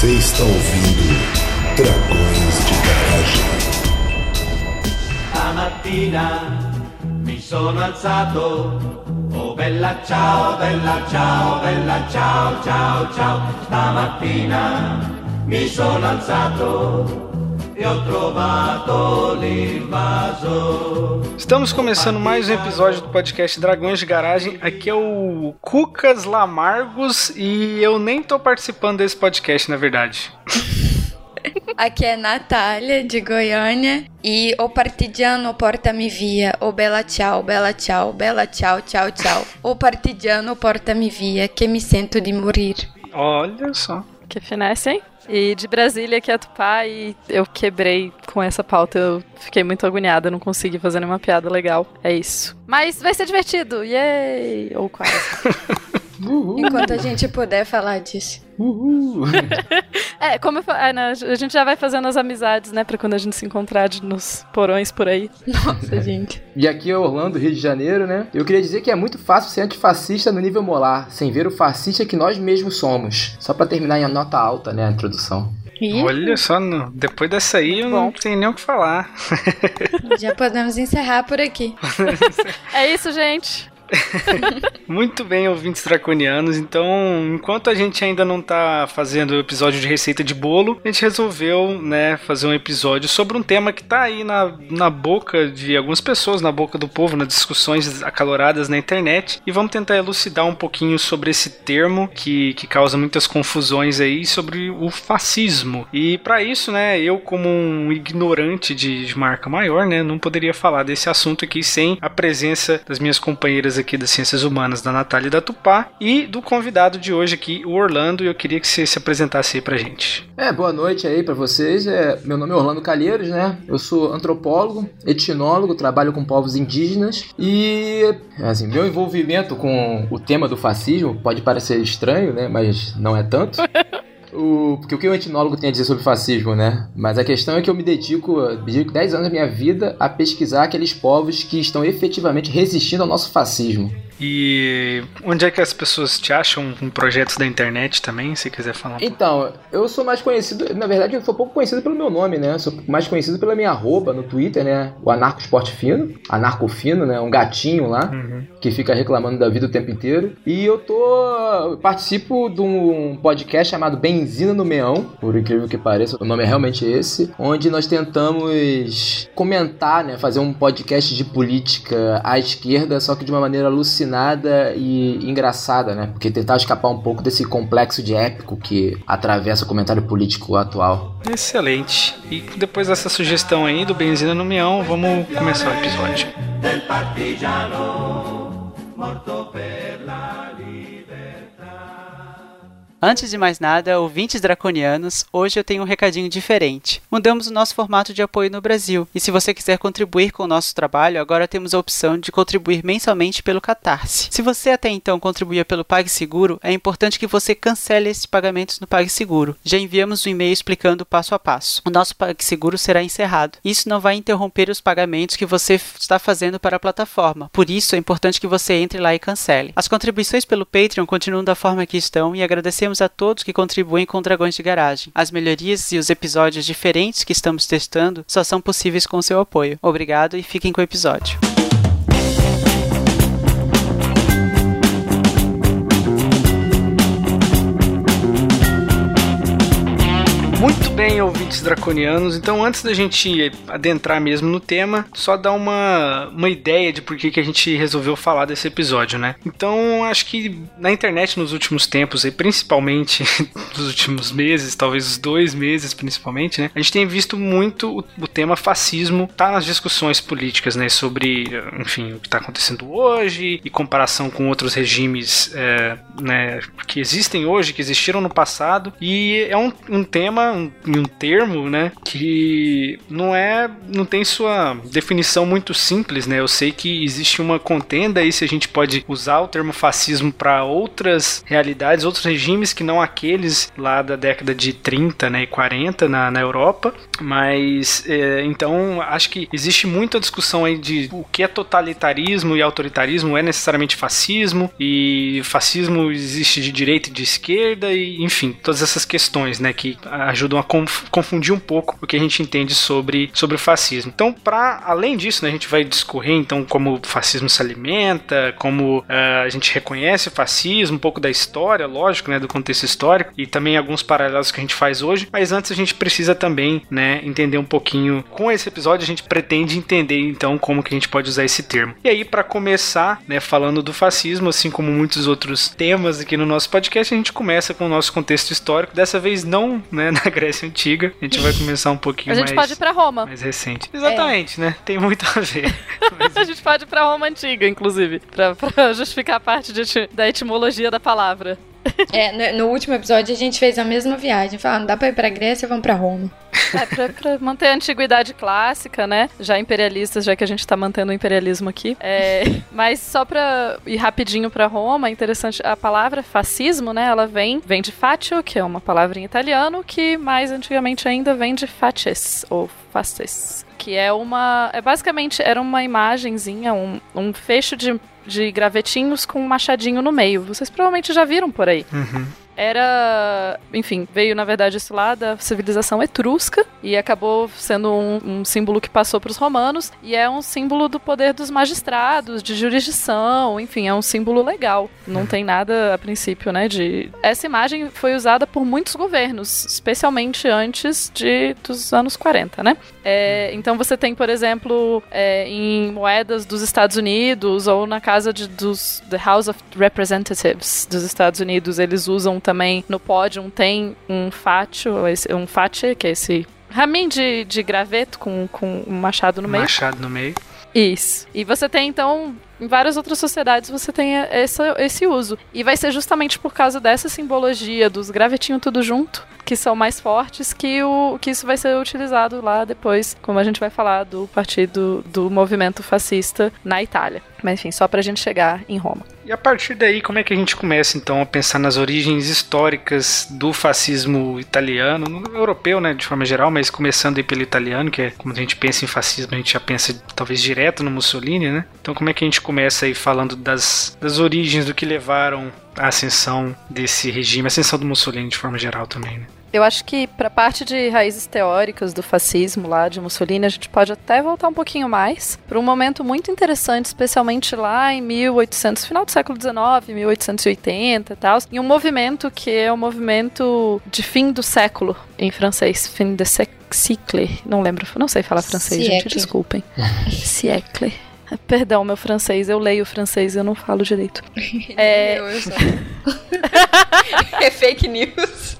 Você está ouvindo Dragões de Garagem. Stamattina mi sono alzato. Oh bella ciao, bella ciao, bella ciao, ciao, ciao. Stamattina mi sono alzato Estamos começando mais um episódio do podcast Dragões de Garagem. Aqui é o Cucas Lamargos e eu nem tô participando desse podcast, na verdade. Aqui é Natália, de Goiânia. E o partidiano porta-me via. O bela tchau, bela tchau, bela tchau, tchau, tchau. O partidiano porta-me via, que me sento de morrer. Olha só. Que finesse, hein? E de Brasília, que é Tupá, e eu quebrei com essa pauta. Eu fiquei muito agoniada, não consegui fazer nenhuma piada legal. É isso. Mas vai ser divertido, yay! Ou quase. Enquanto a gente puder falar disso. Uhul. é, como eu falei, é, né, a gente já vai fazendo as amizades, né, pra quando a gente se encontrar de, nos porões por aí. Nossa, gente. E aqui é Orlando, Rio de Janeiro, né? Eu queria dizer que é muito fácil ser antifascista no nível molar, sem ver o fascista que nós mesmos somos. Só pra terminar em nota alta, né, a introdução. Ih, Olha só, no- depois dessa aí eu não tenho nem o que falar. já podemos encerrar por aqui. É isso, gente. Muito bem, ouvintes draconianos. Então, enquanto a gente ainda não tá fazendo o episódio de receita de bolo, a gente resolveu, né, fazer um episódio sobre um tema que tá aí na, na boca de algumas pessoas, na boca do povo, nas discussões acaloradas na internet. E vamos tentar elucidar um pouquinho sobre esse termo que, que causa muitas confusões aí sobre o fascismo. E para isso, né, eu como um ignorante de, de marca maior, né, não poderia falar desse assunto aqui sem a presença das minhas companheiras aqui das Ciências Humanas, da Natália e da Tupá, e do convidado de hoje aqui, o Orlando, e eu queria que você se apresentasse aí pra gente. É, boa noite aí pra vocês. É, meu nome é Orlando Calheiros, né? Eu sou antropólogo, etnólogo, trabalho com povos indígenas e, assim, meu envolvimento com o tema do fascismo pode parecer estranho, né? Mas não é tanto. O, porque o que o etnólogo tem a dizer sobre fascismo, né? Mas a questão é que eu me dedico, dedico 10 anos da minha vida a pesquisar aqueles povos que estão efetivamente resistindo ao nosso fascismo. E onde é que as pessoas te acham em projetos da internet também, se quiser falar? um? Então, eu sou mais conhecido, na verdade eu sou pouco conhecido pelo meu nome, né? Sou mais conhecido pela minha arroba no Twitter, né? O Anarco Esporte Fino, Anarco Fino, né? Um gatinho lá, Uhum. que fica reclamando da vida o tempo inteiro. E eu tô. eu participo de um podcast chamado Benzina no Meão, por incrível que pareça, o nome é realmente esse, onde nós tentamos comentar, né? Fazer um podcast de política à esquerda, só que de uma maneira e engraçada, né? Porque tentar escapar um pouco desse complexo de épico que atravessa o comentário político atual. Excelente. E depois dessa sugestão aí do Benzina no Mião, vamos começar o episódio. del partigiano morto per la Antes de mais nada, ouvintes draconianos, hoje eu tenho um recadinho diferente. Mudamos o nosso formato de apoio no Brasil, e se você quiser contribuir com o nosso trabalho, agora temos a opção de contribuir mensalmente pelo Catarse. Se você até então contribuía pelo PagSeguro, é importante que você cancele esses pagamentos no PagSeguro. Já enviamos um e-mail explicando passo a passo. O nosso PagSeguro será encerrado. Isso não vai interromper os pagamentos que você está fazendo para a plataforma. Por isso, é importante que você entre lá e cancele. As contribuições pelo Patreon continuam da forma que estão e agradecemos a todos que contribuem com Dragões de Garagem. As melhorias e os episódios diferentes que estamos testando só são possíveis com seu apoio. Obrigado e fiquem com o episódio. Muito bem, ouvintes draconianos. Então, antes da gente adentrar mesmo no tema, só dar uma, uma ideia de por que, que a gente resolveu falar desse episódio, né? Então, acho que na internet nos últimos tempos, e principalmente nos últimos meses, talvez os dois meses principalmente, né? A gente tem visto muito o, o tema fascismo tá nas discussões políticas, né? Sobre, enfim, o que está acontecendo hoje e comparação com outros regimes, é, né? Que existem hoje, que existiram no passado. E é um, um tema um- um termo, né, que não é, não tem sua definição muito simples, né? Eu sei que existe uma contenda aí se a gente pode usar o termo fascismo para outras realidades, outros regimes que não aqueles lá da década de 30, né, e 40 na, na Europa, mas é, então acho que existe muita discussão aí de o que é totalitarismo e autoritarismo é necessariamente fascismo e fascismo existe de direita e de esquerda e enfim todas essas questões né que ajudam a conf- confundir um pouco o que a gente entende sobre, sobre o fascismo. Então para além disso né, a gente vai discorrer então como o fascismo se alimenta como ah, a gente reconhece o fascismo um pouco da história lógico né do contexto histórico e também alguns paralelos que a gente faz hoje. Mas antes a gente precisa também né entender um pouquinho. Com esse episódio a gente pretende entender então como que a gente pode usar esse termo. E aí para começar né falando do fascismo assim como muitos outros temas aqui no nosso podcast a gente começa com o nosso contexto histórico. Dessa vez não né na Grécia antiga. A gente vai começar um pouquinho A gente mais pode ir pra Roma. mais recente. Exatamente né? Tem muito a ver. Mas A gente pode ir pra Roma antiga, inclusive, pra, pra justificar a parte de da etimologia da palavra. É, no, no último episódio a gente fez a mesma viagem. Falando, dá pra ir pra Grécia, vamos pra Roma. É, pra, pra manter a antiguidade clássica, né? Já imperialistas, já que a gente tá mantendo o imperialismo aqui. É, mas só pra ir rapidinho pra Roma, é interessante, a palavra fascismo, né? Ela vem, vem de fatio, que é uma palavra em italiano, que mais antigamente ainda vem de faces, ou fasces. Que é uma. É basicamente era uma imagenzinha, um, um fecho de, de gravetinhos com um machadinho no meio. Vocês provavelmente já viram por aí Uhum. Era, enfim, veio na verdade isso lá da civilização etrusca e acabou sendo um, um símbolo que passou para os romanos e é um símbolo do poder dos magistrados, de jurisdição, enfim, é um símbolo legal. Não tem nada a princípio, né? De essa imagem foi usada por muitos governos, especialmente antes de dos anos 40, né? É, então você tem, por exemplo, é, em moedas dos Estados Unidos ou na casa de, dos The House of Representatives dos Estados Unidos, eles usam também no pódio tem um fátio, um fátio, que é esse raminho de, de graveto com, com um machado no meio. machado no meio Isso. E você tem, então, em várias outras sociedades, você tem essa, esse uso. E vai ser justamente por causa dessa simbologia dos gravetinhos tudo junto, que são mais fortes, que, o, que isso vai ser utilizado lá depois, como a gente vai falar do partido do movimento fascista na Itália. Mas enfim, só pra gente chegar em Roma. E a partir daí, como é que a gente começa então a pensar nas origens históricas do fascismo italiano, no- europeu, né, de forma geral, mas começando aí pelo italiano, que é quando a gente pensa em fascismo, a gente já pensa talvez direto no Mussolini, né? Então, como é que a gente começa aí falando das, das origens do que levaram à ascensão desse regime, a ascensão do Mussolini de forma geral também, né? Eu acho que pra parte de raízes teóricas do fascismo lá de Mussolini, a gente pode até voltar um pouquinho mais para um momento muito interessante, especialmente lá em 1800, final do século XIX, 1880 e tal, em um movimento que é o movimento de fim do século em francês, fin de siècle, não lembro, não sei falar francês, gente, Siècle. desculpem. siècle. Perdão, meu francês, eu leio francês, eu não falo direito. É, Eu, eu só. é fake news.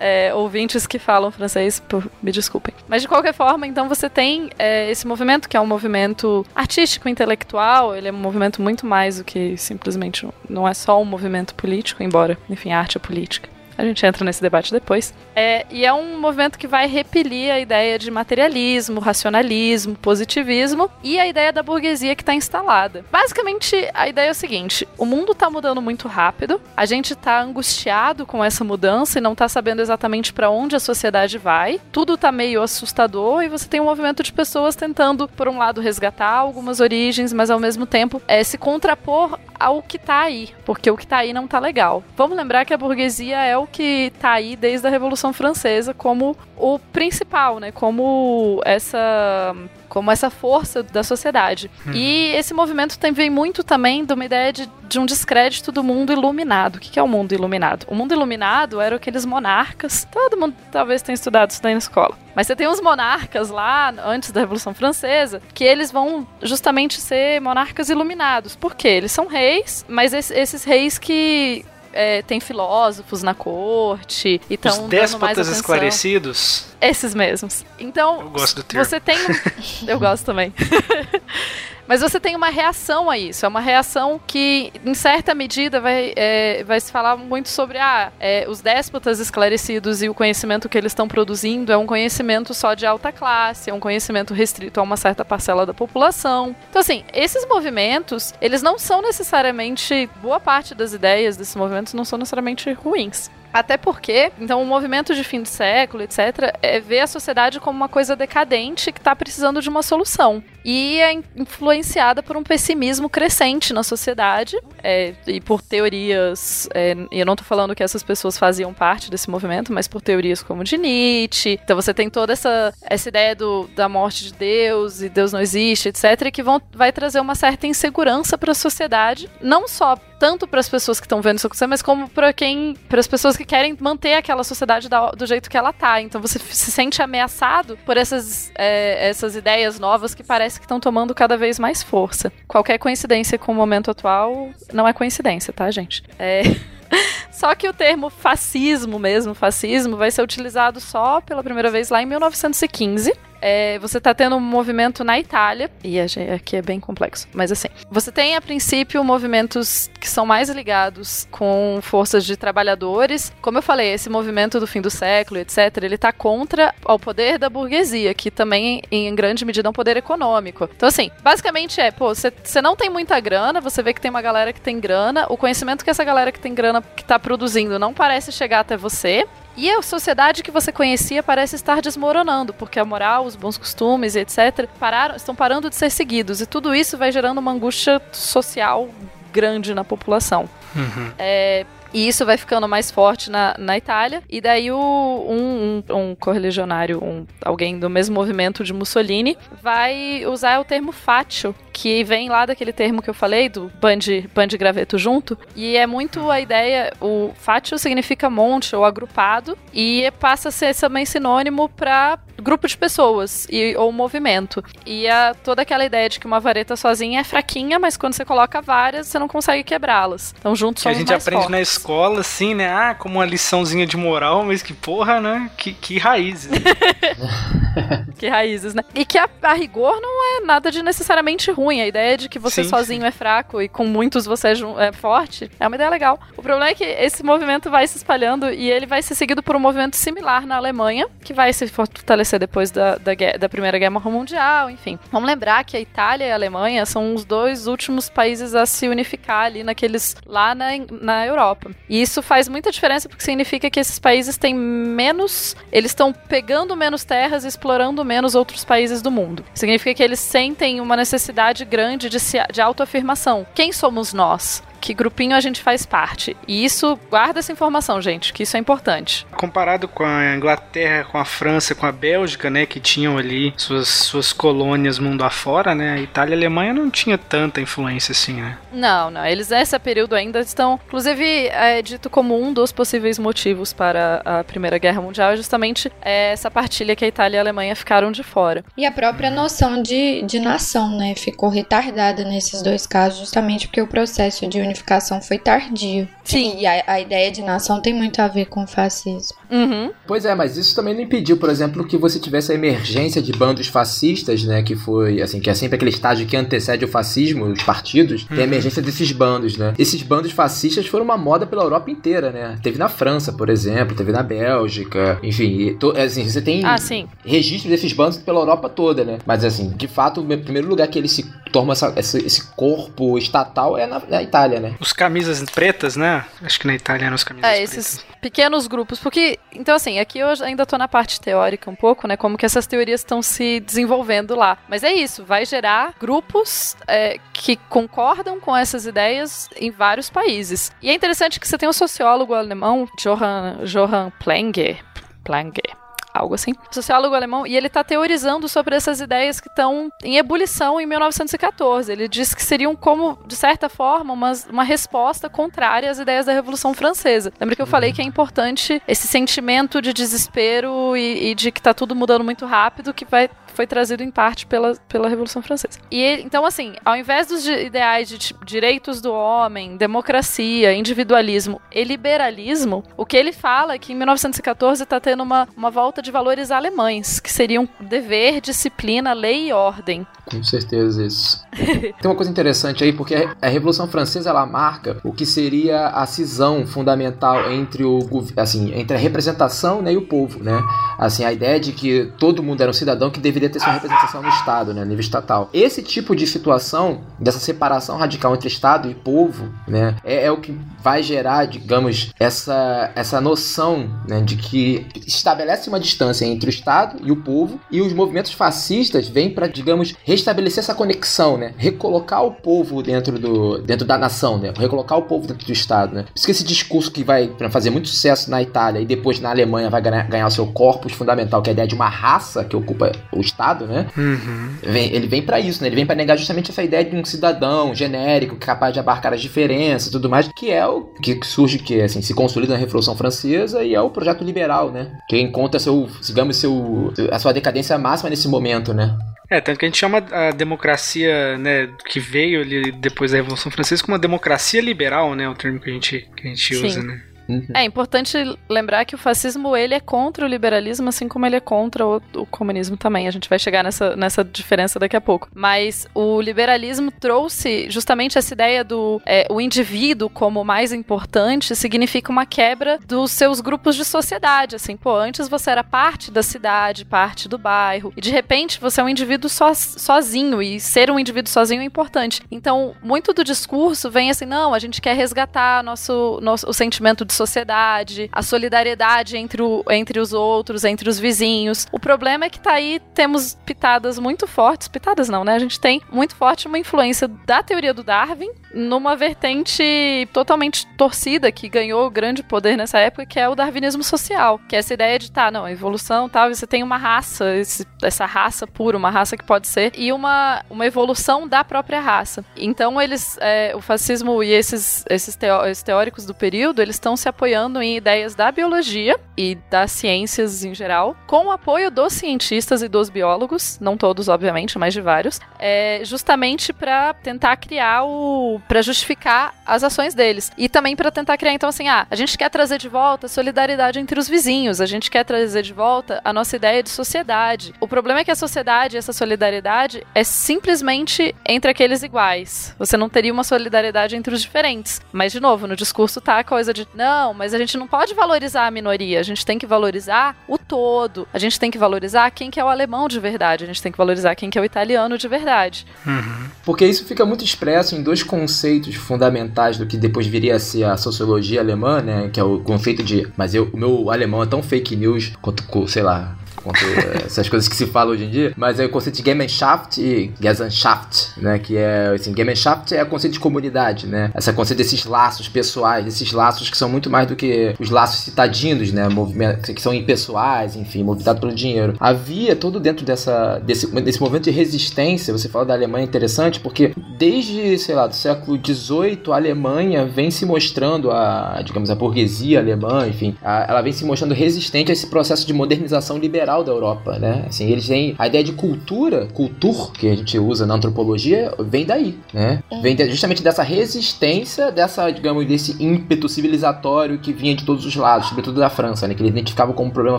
é, ouvintes que falam francês, por- me desculpem. Mas de qualquer forma, então você tem é, esse movimento que é um movimento artístico, intelectual, ele é um movimento muito mais do que simplesmente não é só um movimento político, embora, enfim, a arte é política. A gente entra nesse debate depois. É, e é um movimento que vai repelir a ideia de materialismo, racionalismo, positivismo e a ideia da burguesia que está instalada. Basicamente, a ideia é o seguinte: o mundo está mudando muito rápido, a gente está angustiado com essa mudança e não está sabendo exatamente para onde a sociedade vai. Tudo está meio assustador e você tem um movimento de pessoas tentando, por um lado, resgatar algumas origens, mas ao mesmo tempo é, se contrapor ao que tá aí, porque o que tá aí não tá legal. Vamos lembrar que a burguesia é o que tá aí desde a Revolução Francesa como o principal, né? Como essa como essa força da sociedade. E esse movimento tem, vem muito também de uma ideia de, de um descrédito do mundo iluminado. O que é o mundo iluminado? O mundo iluminado eram aqueles monarcas, todo mundo talvez tenha estudado isso daí na escola. Mas você tem uns monarcas lá, antes da Revolução Francesa, que eles vão justamente ser monarcas iluminados. Por quê? Eles são reis, mas es- esses reis que é, tem filósofos na corte e Os estão dando mais atenção. esclarecidos, Esses mesmos. Então, eu gosto do termo. você tem. Eu gosto também. Mas você tem uma reação a isso. É uma reação que, em certa medida, vai, é, vai se falar muito sobre ah, é, os déspotas esclarecidos e o conhecimento que eles estão produzindo é um conhecimento só de alta classe, é um conhecimento restrito a uma certa parcela da população. Então, assim, esses movimentos, eles não são necessariamente. Boa parte das ideias desses movimentos não são necessariamente ruins. Até porque, então, o movimento de fim de século, etc., é ver a sociedade como uma coisa decadente que está precisando de uma solução. E é influenciada por um pessimismo crescente na sociedade é, e por teorias. É, e eu não estou falando que essas pessoas faziam parte desse movimento, mas por teorias como de Nietzsche. Então você tem toda essa, essa ideia do, da morte de Deus e Deus não existe, etc., que vão, vai trazer uma certa insegurança para a sociedade, não só tanto para as pessoas que estão vendo isso acontecer, mas como para quem, para as pessoas que querem manter aquela sociedade da, do jeito que ela tá. Então você se sente ameaçado por essas, é, essas ideias novas que parece que estão tomando cada vez mais força. Qualquer coincidência com o momento atual não é coincidência, tá, gente? É. Só que o termo fascismo mesmo, fascismo, vai ser utilizado só pela primeira vez lá em 1915 é, você está tendo um movimento na Itália, e aqui é bem complexo, mas assim, você tem a princípio movimentos que são mais ligados com forças de trabalhadores. Como eu falei, esse movimento do fim do século, etc., ele está contra o poder da burguesia, que também, em grande medida, é um poder econômico. Então, assim, basicamente é, pô, você não tem muita grana, você vê que tem uma galera que tem grana, o conhecimento que essa galera que tem grana que está produzindo não parece chegar até você, e a sociedade que você conhecia parece estar desmoronando, porque a moral, os bons costumes etc. Pararam, estão parando de ser seguidos. E tudo isso vai gerando uma angústia social grande na população. Uhum. É, e isso vai ficando mais forte na, na Itália. E daí o, um, um, um correligionário, um, alguém do mesmo movimento de Mussolini, vai usar o termo fátio, que vem lá daquele termo que eu falei, do band, band graveto junto. E é muito a ideia, o fátio significa monte ou agrupado, e passa a ser também sinônimo para grupo de pessoas e, ou movimento. E a, toda aquela ideia de que uma vareta sozinha é fraquinha, mas quando você coloca várias, você não consegue quebrá-las. Então juntos somos A gente mais aprende fortes. na escola, assim, né? Ah, como uma liçãozinha de moral, mas que porra, né? Que, que raízes. Que raízes, né? E que a, a rigor não é nada de necessariamente ruim. A ideia de que você Sim, sozinho é fraco e com muitos você é, é forte é uma ideia legal. O problema é que esse movimento vai se espalhando e ele vai ser seguido por um movimento similar na Alemanha, que vai se fortalecer depois da, da, da Primeira Guerra Mundial, enfim. Vamos lembrar que a Itália e a Alemanha são os dois últimos países a se unificar ali naqueles lá na, na Europa. E isso faz muita diferença porque significa que esses países têm menos, eles estão pegando menos terras e explorando menos outros países do mundo. Significa que eles sentem uma necessidade grande de, se, de autoafirmação. Quem somos nós? Que grupinho a gente faz parte? E isso, guarda essa informação, gente, que isso é importante. Comparado com a Inglaterra, com a França, com a Bélgica, né? Que tinham ali suas, suas colônias mundo afora, né? A Itália e a Alemanha não tinha tanta influência assim, né? Não, não. Eles nesse período ainda estão. Inclusive, é dito como um dos possíveis motivos para a Primeira Guerra Mundial é justamente é, essa partilha que a Itália e a Alemanha ficaram de fora. E a própria noção de, de nação, né? Ficou retardada nesses dois casos, justamente porque o processo de unificação foi tardio. Sim. E a, a ideia de nação tem muito a ver com o fascismo. Uhum. Pois é, mas isso também não impediu, por exemplo, que você tivesse a emergência de bandos fascistas, né? Que foi, assim, que é sempre aquele estágio que antecede o fascismo, os partidos, tem a emergência desses bandos, né? Esses bandos fascistas foram uma moda pela Europa inteira, né? Teve na França, por exemplo, teve na Bélgica, enfim, e to- assim, você tem Ah, sim. registro desses bandos pela Europa toda, né? Mas assim, de fato, o primeiro lugar que ele se torna essa- esse, esse corpo estatal é na, na Itália, né? Os camisas pretas, né? Acho que na Itália eram os camisas É, pretas. esses pequenos grupos. Porque, então, assim, aqui eu ainda tô na parte teórica um pouco, né? Como que essas teorias estão se desenvolvendo lá. Mas é isso, vai gerar grupos é, que concordam com essas ideias em vários países. E é interessante que você tem um sociólogo alemão, Johann, Johann Planger. Planger. Algo assim. Sociólogo alemão, e ele está teorizando sobre essas ideias que estão em ebulição em 1914. Ele diz que seriam como, de certa forma, uma, uma resposta contrária às ideias da Revolução Francesa. Lembra que eu falei que é importante esse sentimento de desespero e, e de que está tudo mudando muito rápido, que vai foi trazido em parte pela, pela Revolução Francesa. E então, assim, ao invés dos ideais de tipo, direitos do homem, democracia, individualismo e liberalismo, o que ele fala é que em 1914 está tendo uma, uma volta de de valores alemães, que seriam dever, disciplina, lei e ordem. Com certeza isso. Tem uma coisa interessante aí, porque a Revolução Francesa ela marca o que seria a cisão fundamental entre o assim, entre a representação né, e o povo, né? Assim, a ideia de que todo mundo era um cidadão que deveria ter sua representação no Estado, né, nível estatal. Esse tipo de situação, dessa separação radical entre Estado e povo, né, é, é o que vai gerar, digamos, essa, essa noção né, de que estabelece uma distância entre o Estado e o povo, e os movimentos fascistas vêm para, digamos, restabelecer essa conexão, né? Recolocar o povo dentro, do, dentro da nação, né? Recolocar o povo dentro do Estado, né? Por isso que esse discurso que vai fazer muito sucesso na Itália e depois na Alemanha vai ganhar, ganhar o seu corpus fundamental, que é a ideia de uma raça que ocupa o Estado, né? Uhum. Vem, ele vem para isso, né? Ele vem para negar justamente essa ideia de um cidadão genérico, capaz de abarcar as diferenças e tudo mais, que é o que surge, que assim, se consolida na Revolução Francesa e é o projeto liberal, né? Que encontra seu, digamos, seu, a sua decadência máxima nesse momento, né? É, tanto que a gente chama a democracia, né, que veio ali depois da Revolução Francesa como uma democracia liberal, né, o termo que a gente, que a gente usa, né? Uhum. É importante lembrar que o fascismo ele é contra o liberalismo, assim como ele é contra o, o, comunismo também. A gente vai chegar nessa, nessa diferença daqui a pouco. Mas o liberalismo trouxe justamente essa ideia do é, o indivíduo como mais importante significa uma quebra dos seus grupos de sociedade. Assim, pô, antes você era parte da cidade, parte do bairro, e de repente você é um indivíduo so, sozinho, e ser um indivíduo sozinho é importante. Então, muito do discurso vem assim, não, a gente quer resgatar nosso, nosso o sentimento de sociedade, a solidariedade entre, o, entre os outros, entre os vizinhos. O problema é que tá aí, temos pitadas muito fortes, pitadas não, né? A gente tem muito forte uma influência da teoria do Darwin numa vertente totalmente torcida que ganhou grande poder nessa época, que é o darwinismo social, que é essa ideia de, tá, não, evolução tal, você tem uma raça, esse, essa raça pura, uma raça que pode ser, e uma, uma evolução da própria raça. Então eles, é, o fascismo e esses, esses, esses teóricos do período, eles estão se se apoiando em ideias da biologia e das ciências em geral, com o apoio dos cientistas e dos biólogos, não todos, obviamente, mas de vários, é, justamente para tentar criar o. para justificar as ações deles. E também para tentar criar, então, assim, ah, a gente quer trazer de volta a solidariedade entre os vizinhos, a gente quer trazer de volta a nossa ideia de sociedade. O problema é que a sociedade, essa solidariedade, é simplesmente entre aqueles iguais. Você não teria uma solidariedade entre os diferentes. Mas, de novo, no discurso tá a coisa de, não, mas a gente não pode valorizar a minoria, a gente tem que valorizar o todo. A gente tem que valorizar quem que é o alemão de verdade, a gente tem que valorizar quem que é o italiano de verdade. Uhum. Porque isso fica muito expresso em dois conceitos fundamentais do que depois viria a ser a sociologia alemã, né? Que é o conceito de. Mas eu, o meu alemão é tão fake news quanto, sei lá, quanto essas coisas que se falam hoje em dia, mas é o conceito de Gemeinschaft e Gesellschaft, né, que é, assim, Gemeinschaft é o conceito de comunidade, né, essa conceito desses laços pessoais, esses laços que são muito mais do que os laços citadinos, né, movimento, que são impessoais, enfim, movimentados pelo dinheiro. Havia todo dentro dessa, desse, desse movimento de resistência, você fala da Alemanha interessante, porque desde, sei lá, do século XVIII, a Alemanha vem se mostrando, a, digamos, a burguesia alemã, enfim, a, ela vem se mostrando resistente a esse processo de modernização liberal da Europa, né? Assim, eles têm a ideia de cultura, cultur, que a gente usa na antropologia, vem daí, né? É. Vem de, justamente dessa resistência, dessa, digamos, desse ímpeto civilizatório que vinha de todos os lados, sobretudo da França, né? Que eles identificavam como um problema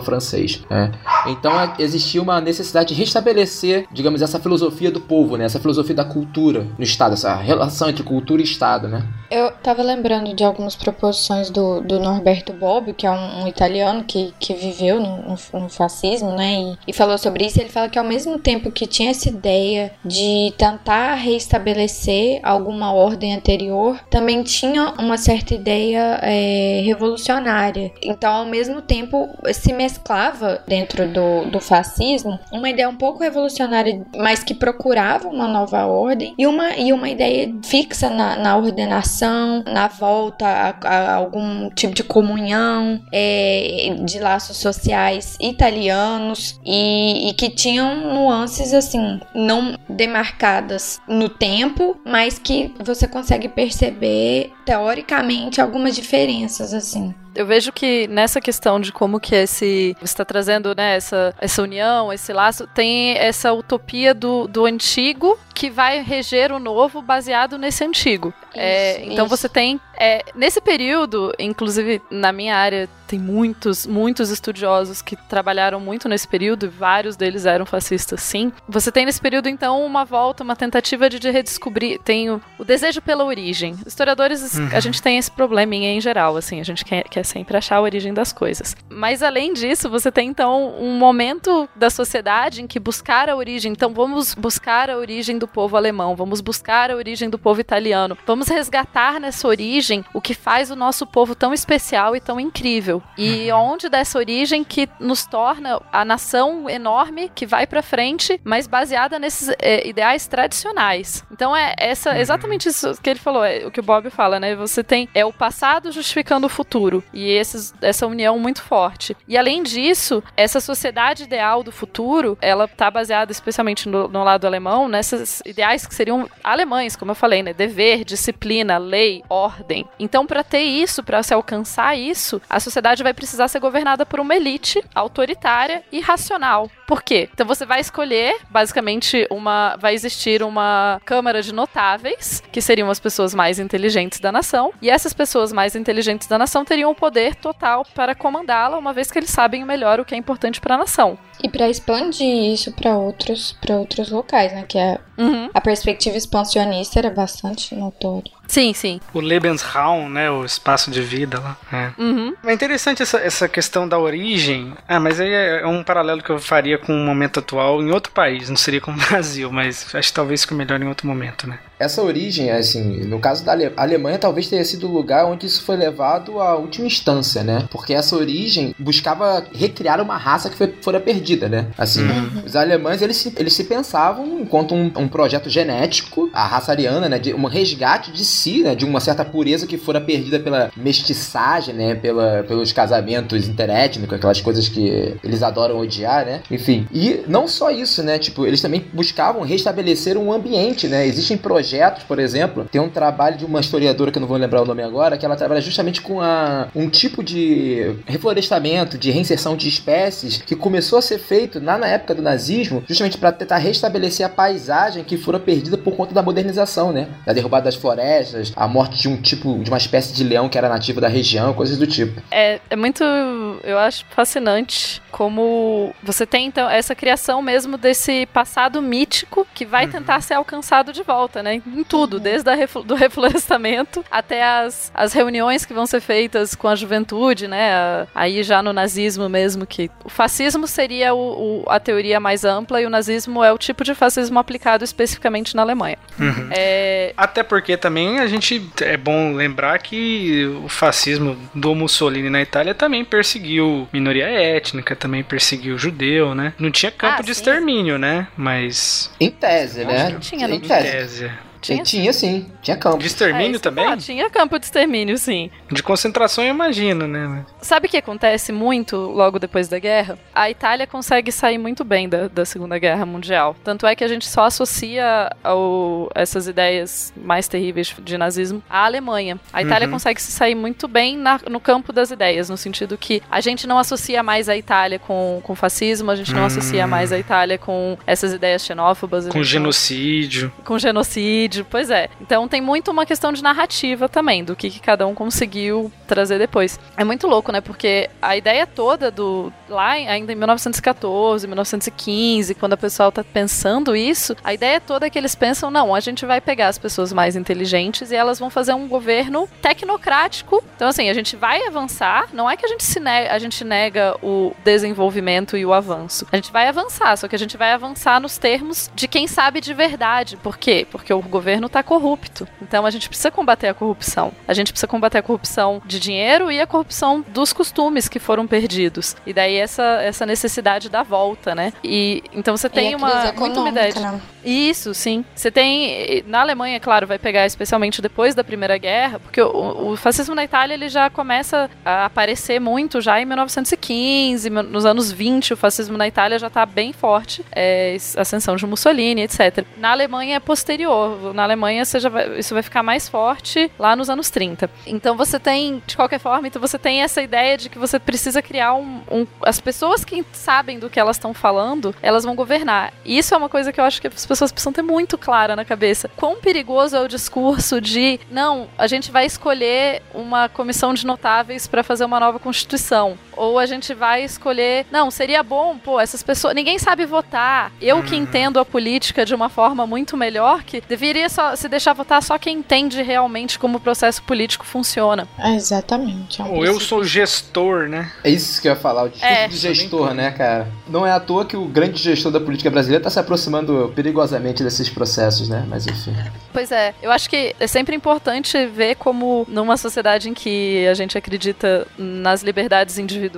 francês, né? Então é, existia uma necessidade de restabelecer, digamos, essa filosofia do povo, né? Essa filosofia da cultura no Estado, essa relação entre cultura e Estado, né? Eu tava lembrando de algumas proposições do, do Norberto Bobbio, que é um, um italiano que, que viveu no, no, no fascismo, né? E, e, falou sobre isso. Ele fala que ao mesmo tempo que tinha essa ideia de tentar reestabelecer alguma ordem anterior, também tinha uma certa ideia é, revolucionária. Então, ao mesmo tempo, se mesclava dentro do, do fascismo uma ideia um pouco revolucionária, mas que procurava uma nova ordem, e uma, e uma ideia fixa na, na ordenação na volta a, a algum tipo de comunhão, é, de laços sociais italianos e, e, que tinham nuances assim, não demarcadas no tempo, mas que você consegue perceber teoricamente algumas diferenças assim. Eu vejo que nessa questão de como que esse você está trazendo, né, essa, essa união, esse laço, tem essa utopia do, do antigo que vai reger o novo baseado nesse antigo. É, então isso. você tem é, nesse período, inclusive na minha área, tem muitos, muitos estudiosos que trabalharam muito nesse período, e vários deles eram fascistas, sim. Você tem nesse período, então, uma volta, uma tentativa de, de redescobrir. Tem o, o desejo pela origem. Historiadores, a gente tem esse problema em geral, assim, a gente quer, quer sempre achar a origem das coisas. Mas além disso, você tem então um momento da sociedade em que buscar a origem, então vamos buscar a origem do povo alemão, vamos buscar a origem do povo italiano, vamos resgatar nessa origem o que faz o nosso povo tão especial e tão incrível. E onde dessa origem que nos torna a nação enorme que vai pra frente, mas baseada nesses é, ideais tradicionais. Então é essa exatamente isso que ele falou, é o que o Bob fala, né? Você tem é o passado justificando o futuro e esses, essa união muito forte. E além disso, essa sociedade ideal do futuro, ela tá baseada especialmente no, no lado alemão, nessas ideais que seriam alemães, como eu falei, né? Dever, disciplina, lei, ordem. Então, para ter isso, para se alcançar isso, a sociedade vai precisar ser governada por uma elite autoritária e racional. Por quê? Então você vai escolher, basicamente, uma. Vai existir uma Câmara de Notáveis, que seriam as pessoas mais inteligentes da nação, e essas pessoas mais inteligentes da nação teriam o poder total para comandá-la, uma vez que eles sabem melhor o que é importante para a nação. E pra expandir isso pra outros, pra outros locais, né? Que a, Uhum. a perspectiva expansionista era bastante notória. Sim, sim. O Lebensraum, né? O espaço de vida lá. É. Uhum. É interessante essa, essa questão da origem. Ah, mas aí é é um paralelo que eu faria com o momento atual em outro país, não seria com o Brasil, mas acho que talvez fique melhor em outro momento, né? Essa origem, assim, no caso da Ale- Alemanha, talvez tenha sido o lugar onde isso foi levado à última instância, né? Porque essa origem buscava recriar uma raça que foi, fora perdida, né? Assim, os alemães, eles se, eles se pensavam enquanto um, um projeto genético, a raça ariana, né? De um resgate de si, né? De uma certa pureza que fora perdida pela mestiçagem, né? Pela, pelos casamentos interétnicos, aquelas coisas que eles adoram odiar, né? Enfim, e não só isso, né? Tipo, eles também buscavam restabelecer um ambiente, né? Existem projetos, por exemplo, tem um trabalho de uma historiadora que eu não vou lembrar o nome agora, que ela trabalha justamente com a, um tipo de reflorestamento, de reinserção de espécies que começou a ser feito lá na época do nazismo, justamente para tentar restabelecer a paisagem que fora perdida por conta da modernização, né? Da derrubada das florestas, a morte de um tipo, de uma espécie de leão que era nativo da região, coisas do tipo. É, é muito, eu acho fascinante como você tem então essa criação mesmo desse passado mítico que vai tentar ser alcançado de volta, né? Em tudo, desde a reflo- do reflorestamento até as, as reuniões que vão ser feitas com a juventude, né? Aí já no nazismo mesmo que o fascismo seria o, o- a teoria mais ampla e o nazismo é o tipo de fascismo aplicado especificamente na Alemanha. É, Até porque também a gente é bom lembrar que o fascismo do Mussolini na Itália também perseguiu minoria étnica, também perseguiu judeu, né? Não tinha campo Ah, de sim. extermínio, né? Mas Em tese, né? que tinha, não em em tese. tese. Tinha? Tinha, sim, tinha campo. De extermínio É, também? falar, tinha campo de extermínio, sim. De concentração, eu imagino, né? Sabe o que acontece muito logo depois da guerra? A Itália consegue sair muito bem da, da Segunda Guerra Mundial. Tanto é que a gente só associa ao- essas ideias mais terríveis de nazismo à Alemanha. A Itália Uhum. consegue se sair muito bem na- no campo das ideias, no sentido que a gente não associa mais a Itália com, com fascismo, a gente não Hum. associa mais a Itália com essas ideias xenófobas. Com não- genocídio. com genocídio, pois é. Então tem muito uma questão de narrativa também, do que, que cada um conseguiu trazer depois. É muito louco, né? Porque a ideia toda do. Lá ainda em 1914, 1915, quando a pessoa tá pensando isso, a ideia toda é que eles pensam, não, a gente vai pegar as pessoas mais inteligentes e elas vão fazer um governo tecnocrático. Então, assim, a gente vai avançar, não é que a gente se nega, a gente nega o desenvolvimento e o avanço. A gente vai avançar, só que a gente vai avançar nos termos de quem sabe de verdade. Por quê? Porque o governo tá corrupto. Então a gente precisa combater a corrupção. A gente precisa combater a corrupção de dinheiro e a corrupção dos costumes que foram perdidos. E daí essa, essa necessidade da volta, né? E então você tem uma muito ideia. de- né? Isso, sim. Você tem. Na Alemanha, claro, vai pegar especialmente depois da Primeira Guerra, porque o, o fascismo na Itália ele já começa a aparecer muito já em 1915, nos anos 20, o fascismo na Itália já está bem forte. É, ascensão de Mussolini, etc. Na Alemanha é posterior. NaAlemanha você já vai, isso vai ficar mais forte lá nos anos 30. Então você tem, de qualquer forma, então você tem essa ideia de que você precisa criar um. um as pessoas que sabem do que elas estão falando, elas vão governar. E isso é uma coisa que eu acho que as pessoas precisam ter muito clara na cabeça. Quão perigoso é o discurso de não, a gente vai escolher uma comissão de notáveis para fazer uma nova constituição. Ou a gente vai escolher. Não, seria bom, pô, essas pessoas. Ninguém sabe votar. Eu que entendo a política de uma forma muito melhor, que deveria só se deixar votar só quem entende realmente como o processo político funciona. É, exatamente. É um Ou eu sou gestor, né? É isso que eu ia falar, o discurso É. de gestor, né, cara? Não é à toa que o grande gestor da política brasileira tá se aproximando perigosamente desses processos, né? Mas enfim. Pois é, eu acho que é sempre importante ver como numa sociedade em que a gente acredita nas liberdades individuais,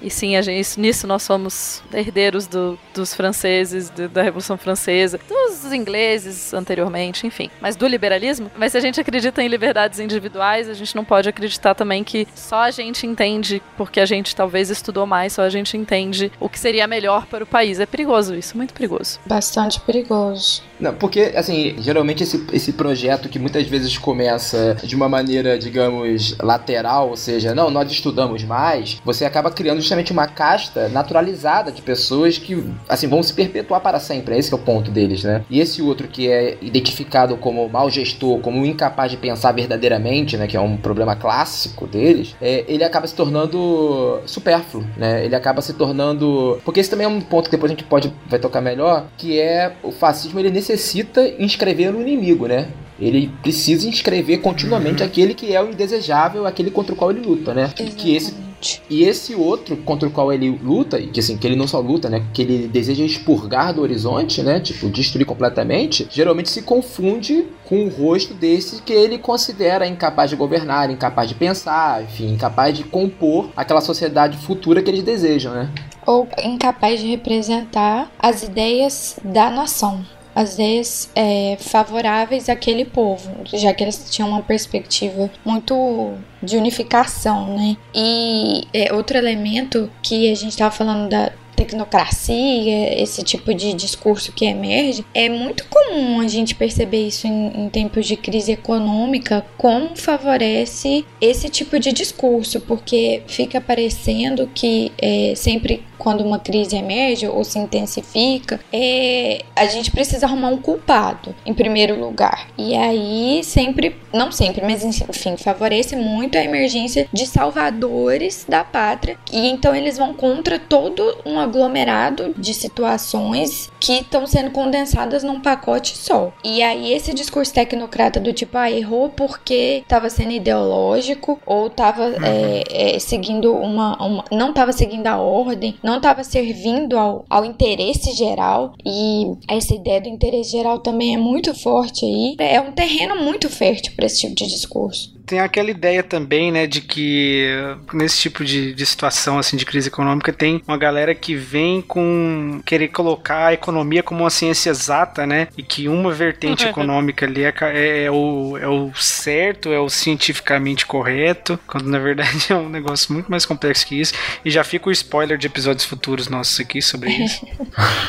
e sim, a gente, nisso nós somos herdeiros do- dos franceses, do- da Revolução Francesa, dos ingleses anteriormente, enfim, mas do liberalismo. Mas se a gente acredita em liberdades individuais, a gente não pode acreditar também que só a gente entende, porque a gente talvez estudou mais, só a gente entende o que seria melhor para o país. É perigoso isso, muito perigoso. Bastante perigoso. Não, porque, assim, geralmente esse, esse projeto que muitas vezes começa de uma maneira, digamos, lateral, ou seja, não, nós estudamos mais, você acaba criando justamente uma casta naturalizada de pessoas que, assim, vão se perpetuar para sempre. Esse é o ponto deles, né? E esse outro que é identificado como mau gestor, como incapaz de pensar verdadeiramente, né, que é um problema clássico deles, é, ele acaba se tornando supérfluo, né? Ele acaba se tornando... Porque esse também é um ponto que depois a gente pode, vai tocar melhor, que é o fascismo, ele necessita inscrever no inimigo, né? Ele precisa inscrever continuamente aquele que é o indesejável, aquele contra o qual ele luta, né? Que- Que esse Exatamente. e esse outro contra o qual ele luta, e que assim, que ele não só luta, né? Que ele deseja expurgar do horizonte, né? Tipo, destruir completamente, geralmente se confunde com o rosto desse que ele considera incapaz de governar, incapaz de pensar, enfim, incapaz de compor aquela sociedade futura que eles desejam, né? Ou incapaz de representar as ideias da nação. As ideias é, favoráveis àquele povo, já que eles tinham uma perspectiva muito de unificação, né? E é, outro elemento que a gente estava falando da tecnocracia, esse tipo de discurso que emerge, é muito comum a gente perceber isso em, em tempos de crise econômica, como favorece esse tipo de discurso, porque fica parecendo que é, sempre quando uma crise emerge ou se intensifica, é, a gente precisa arrumar um culpado, em primeiro lugar. E aí, sempre, não sempre, mas enfim, favorece muito a emergência de salvadores da pátria. E então eles vão contra todo um aglomerado de situações que estão sendo condensadas num pacote só. E aí, esse discurso tecnocrata do tipo, ah, errou porque estava sendo ideológico ou estava é, é, seguindo uma, uma. não estava seguindo a ordem, não estava servindo ao, ao interesse geral. E essa ideia do interesse geral também é muito forte aí. É um terreno muito fértil para esse tipo de discurso. Tem aquela ideia também, né, de que nesse tipo de, de situação, assim, de crise econômica, tem uma galera que vem com querer colocar a economia como uma ciência exata, né, e que uma vertente econômica ali é, é, é o, é o certo, é o cientificamente correto, quando na verdade é um negócio muito mais complexo que isso. E já fica o spoiler de episódios futuros nossos aqui sobre isso.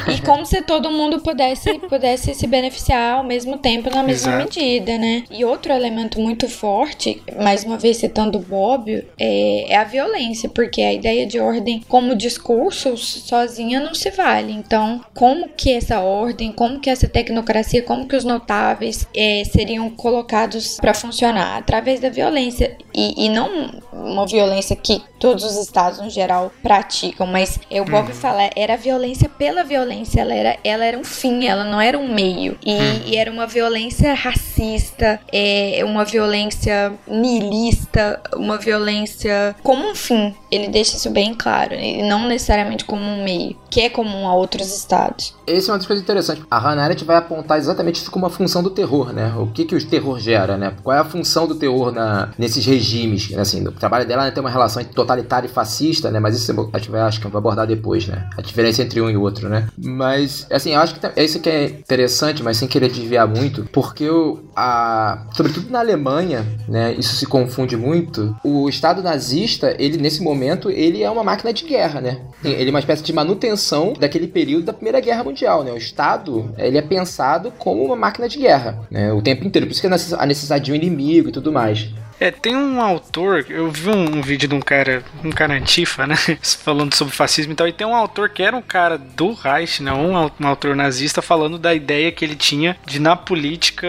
E como se todo mundo pudesse, pudesse se beneficiar ao mesmo tempo na mesma Exato. medida, né? E outro elemento muito forte, mais uma vez citando o Bobbio, é, é a violência, porque a ideia de ordem como discurso sozinha não se vale. Então, como que essa ordem, como que essa tecnocracia, como que os notáveis é, seriam colocados para funcionar? Através da violência. E, e não uma violência que todos os estados no geral praticam, mas é, o Bob fala, era violência pela violência, ela era, ela era um fim, ela não era um meio. E, e era uma violência racista, é, uma violência nihilista, uma violência como um fim. Ele deixa isso bem claro, e não necessariamente como um meio, que é comum a outros estados. Essa é uma das coisas interessantes. A Hannah Arendt vai apontar exatamente isso como uma função do terror, né? O que, que o terror gera, né? Qual é a função do terror na, nesses regimes? Assim, o trabalho dela é ter uma relação entre totalitário e fascista, né? Mas isso a gente vai, acho que vai abordar depois, né? A diferença entre um e outro, né? Mas, assim, eu acho que é isso que é interessante, mas sem querer desviar muito, porque o, a, sobretudo na Alemanha, né? Isso se confunde muito. O Estado nazista, ele nesse momento, ele é uma máquina de guerra, né? Ele é uma espécie de manutenção daquele período da Primeira Guerra Mundial, né? O Estado, ele é pensado como uma máquina de guerra, né? O tempo inteiro. Por isso que a necessidade de um inimigo e tudo mais. É, tem um autor, eu vi um, um, vídeo de um cara, um cara antifa, né? Falando sobre fascismo e tal, e tem um autor que era um cara do Reich, né? Um, um autor nazista falando da ideia que ele tinha de na política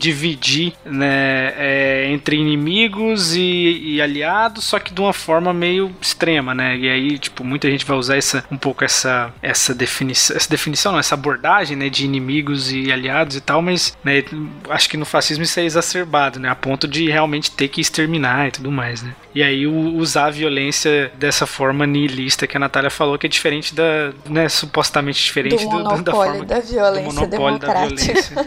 dividir, né? É, entre inimigos e, e, aliados, só que de uma forma meio extrema, né? E aí, tipo, muita gente vai usar essa, um pouco essa, essa definição, essa definição, não, essa abordagem, né? De inimigos e aliados e tal, mas, né? Acho que no fascismo isso é exacerbado, né? A ponto de realmente ter que exterminar e tudo mais, né? E aí usar a violência dessa forma nihilista que a Natália falou, que é diferente da, né, supostamente diferente do, do da forma da violência do monopólio democrática. da violência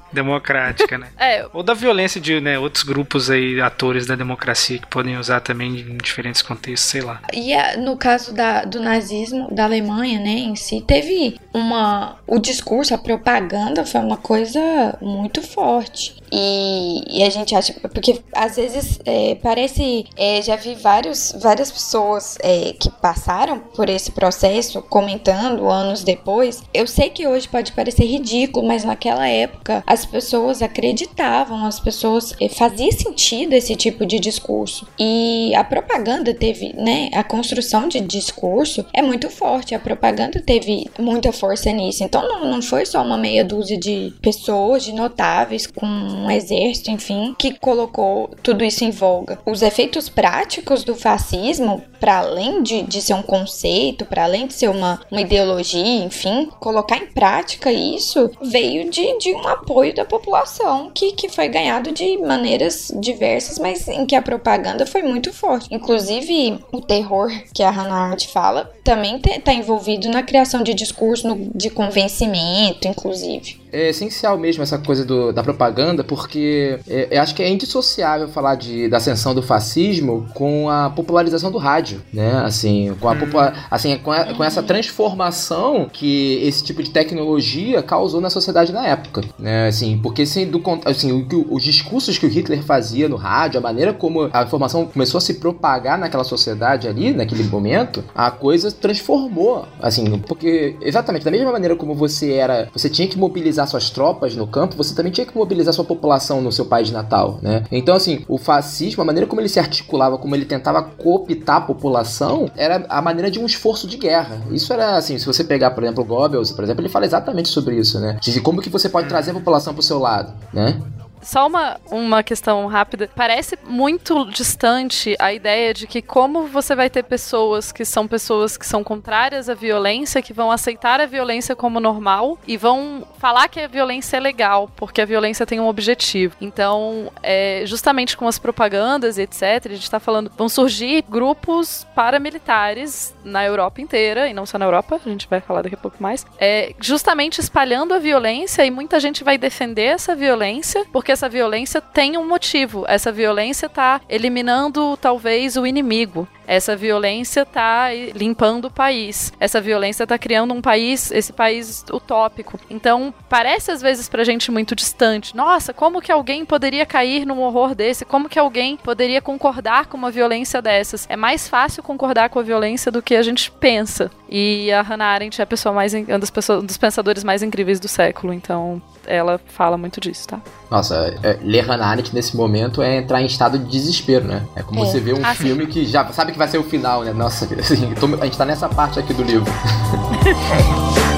democrática, né? É. Ou da violência de né, outros grupos aí, atores da democracia que podem usar também em diferentes contextos, sei lá. E no caso da, do nazismo da Alemanha, né, em si, teve uma o discurso, a propaganda foi uma coisa muito forte. E, e a gente acha porque às vezes é, parece é, é, já vi vários, várias pessoas é, que passaram por esse processo comentando anos depois. Eu sei que hoje pode parecer ridículo, mas naquela época as pessoas acreditavam, as pessoas é, fazia sentido esse tipo de discurso. E a propaganda teve, né? A construção de discurso é muito forte. A propaganda teve muita força nisso. Então não, não foi só uma meia dúzia de pessoas, de notáveis, com um exército, enfim, que colocou tudo isso em voga. Os efeitos práticos do fascismo, para além de, de ser um conceito, para além de ser uma, uma ideologia, enfim, colocar em prática isso veio de, de um apoio da população que, que foi ganhado de maneiras diversas, mas em que a propaganda foi muito forte. Inclusive, o terror que a Hannah Arendt fala também está envolvido na criação de discurso, no, de convencimento, inclusive é essencial mesmo essa coisa do, da propaganda, porque é, eu acho que é indissociável falar de, da ascensão do fascismo com a popularização do rádio, né? Assim, com, a, uhum. assim, com, a, com essa transformação que esse tipo de tecnologia causou na sociedade na época, né? Assim, porque assim, do, assim, o, os discursos que o Hitler fazia no rádio, a maneira como a informação começou a se propagar naquela sociedade ali, naquele momento, a coisa transformou, assim, porque exatamente da mesma maneira como você era, você tinha que mobilizar mobilizar suas tropas no campo, você também tinha que mobilizar sua população no seu país natal, né? Então, assim, o fascismo, a maneira como ele se articulava, como ele tentava cooptar a população, era a maneira de um esforço de guerra. Isso era, assim, se você pegar, por exemplo, Goebbels, por exemplo, ele fala exatamente sobre isso, né? De como que você pode trazer a população pro seu lado, né? Só uma, uma questão rápida. Parece muito distante a ideia de que como você vai ter pessoas que são pessoas que são contrárias à violência, que vão aceitar a violência como normal e vão falar que a violência é legal, porque a violência tem um objetivo. Então, é, justamente com as propagandas e etc., a gente está falando, vão surgir grupos paramilitares na Europa inteira, e não só na Europa, a gente vai falar daqui a pouco mais, é, justamente espalhando a violência e muita gente vai defender essa violência, porque porque essa violência tem um motivo. Essa violência está eliminando talvez o inimigo. Essa violência está limpando o país. Essa violência está criando um país, esse país utópico. Então, parece às vezes pra gente muito distante. Nossa, como que alguém poderia cair num horror desse? Como que alguém poderia concordar com uma violência dessas? É mais fácil concordar com a violência do que a gente pensa. E a Hannah Arendt é a pessoa mais uma das pessoas, um dos pensadores mais incríveis do século, então ela fala muito disso, tá? Nossa, é, ler Hannah Arendt nesse momento é entrar em estado de desespero, né? É como é. você vê um ah, filme que já sabe que vai ser o final, né? Nossa, assim, tô, a gente tá nessa parte aqui do livro.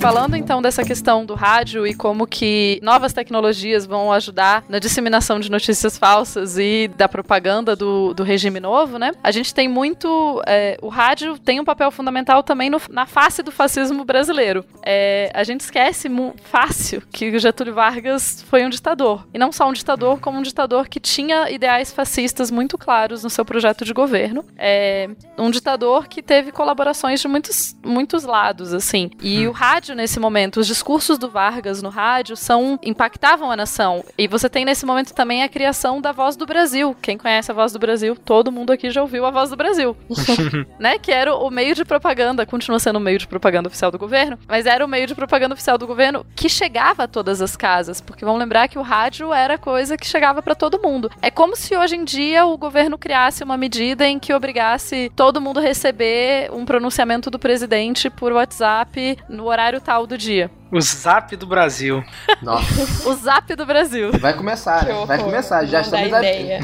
Falando então dessa questão do rádio e como que novas tecnologias vão ajudar na disseminação de notícias falsas e da propaganda do, do regime novo, né? A gente tem muito. É, o rádio tem um papel fundamental também no, na face do fascismo brasileiro. É, a gente esquece fácil que Getúlio Vargas foi um ditador. E não só um ditador, como um ditador que tinha ideais fascistas muito claros no seu projeto de governo. É, um ditador que teve colaborações de muitos, muitos lados, assim. E o rádio, nesse momento, os discursos do Vargas no rádio são impactavam a nação. E você tem nesse momento também a criação da Voz do Brasil. Quem conhece a Voz do Brasil, todo mundo aqui já ouviu a Voz do Brasil. né? Que era o meio de propaganda, continua sendo o meio de propaganda oficial do governo, mas era o meio de propaganda oficial do governo que chegava a todas as casas, porque vamos lembrar que o rádio era coisa que chegava para todo mundo. É como se hoje em dia o governo criasse uma medida em que obrigasse todo mundo a receber um pronunciamento do presidente por WhatsApp no horário tal do dia. O Zap do Brasil. Nossa. o Zap do Brasil. Vai começar, né? Vai começar. Já não estamos dá a... ideia.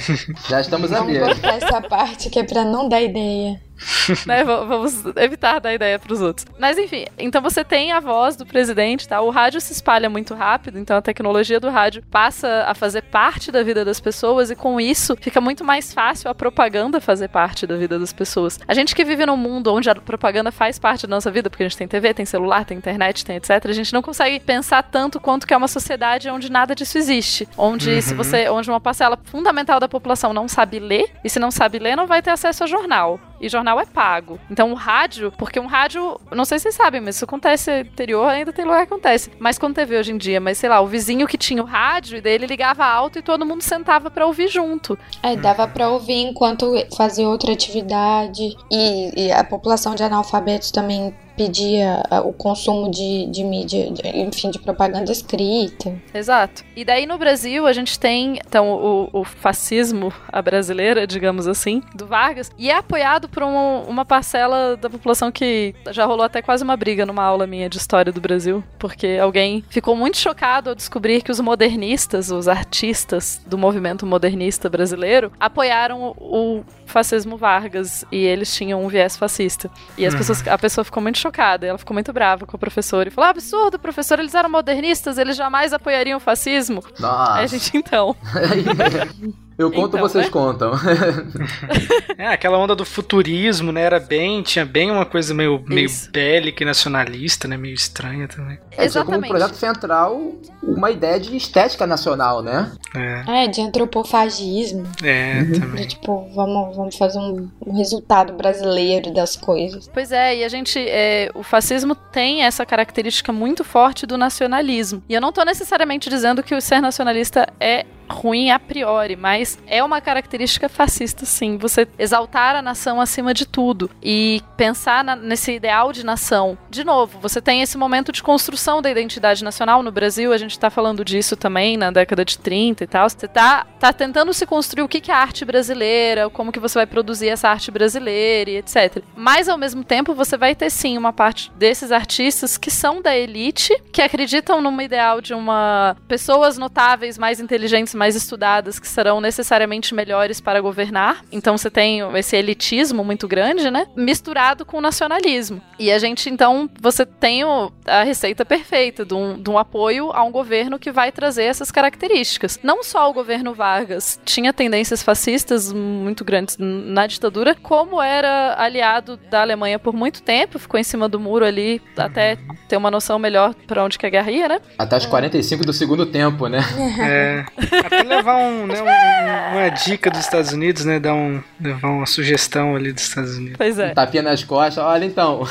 Já estamos a Vamos ver. cortar essa parte que é pra não dar ideia. né? Vamos evitar dar ideia pros outros. Mas enfim, então você tem a voz do presidente, tá? O rádio se espalha muito rápido, então a tecnologia do rádio passa a fazer parte da vida das pessoas e com isso fica muito mais fácil a propaganda fazer parte da vida das pessoas. A gente que vive num mundo onde a propaganda faz parte da nossa vida, porque a gente tem TV, tem celular, tem internet, tem etc, a gente não consegue pensar tanto quanto que é uma sociedade onde nada disso existe, onde se você, onde uma parcela fundamental da população não sabe ler, e se não sabe ler não vai ter acesso a jornal. E jornal é pago. Então o rádio, porque um rádio, não sei se vocês sabem, mas isso acontece no interior, ainda tem lugar que acontece. Mas com TV hoje em dia, mas sei lá, o vizinho que tinha o rádio, e daí ele ligava alto e todo mundo sentava pra ouvir junto. É, dava pra ouvir enquanto fazia outra atividade. E, e a população de analfabetos também pedia ah, o consumo de, de mídia, de- enfim, de propaganda escrita. Exato. E daí no Brasil a gente tem, então, o, o fascismo à brasileira, digamos assim, do Vargas, e é apoiado por um- uma parcela da população que já rolou até quase uma briga numa aula minha de história do Brasil, porque alguém ficou muito chocado ao descobrir que os modernistas, os artistas do movimento modernista brasileiro, apoiaram o, o fascismo Vargas e eles tinham um viés fascista. E as pessoas, a pessoa ficou muito chocada, ela ficou muito brava com o professor e falou: "Ah, absurdo, professor, eles eram modernistas, eles jamais apoiariam o fascismo. Nossa. Aí a gente, então. Eu conto, Então, vocês né? contam. É, aquela onda do futurismo, né? Era bem, tinha bem uma coisa meio, meio Isso. bélica e nacionalista, né? Meio estranha também. É, tinha como Exatamente. projeto central uma ideia de estética nacional, né? É, É, de antropofagismo. é De também. tipo, vamos, vamos fazer um, um resultado brasileiro das coisas. Pois é, e a gente. é, o fascismo tem essa característica muito forte do nacionalismo. E eu não tô necessariamente dizendo que o ser nacionalista é ruim a priori, mas é uma característica fascista, sim. Você exaltar a nação acima de tudo e pensar na- nesse ideal de nação. De novo, você tem esse momento de construção da identidade nacional no Brasil, a gente tá falando disso também na década de 30 e tal. Você tá, tá tentando se construir o que que é a arte brasileira, como que você vai produzir essa arte brasileira e etc. Mas ao mesmo tempo, você vai ter sim uma parte desses artistas que são da elite, que acreditam numa ideal de uma pessoas notáveis, mais inteligentes, mais estudadas, que serão necessariamente melhores para governar. Então você tem esse elitismo muito grande, né? Misturado com o nacionalismo. E a gente, então, você tem o- a receita perfeita de um, de um apoio a um governo que vai trazer essas características. Não só o governo Vargas tinha tendências fascistas muito grandes na ditadura, como era aliado da Alemanha por muito tempo, ficou em cima do muro ali até ter uma noção melhor para onde que a guerra ia, né? Até os 45 do segundo tempo, né? É, até levar um, né, um- uma dica dos Estados Unidos, né? Dar um, levar uma sugestão ali dos Estados Unidos. Pois é. Um tapinha nas costas. Olha então.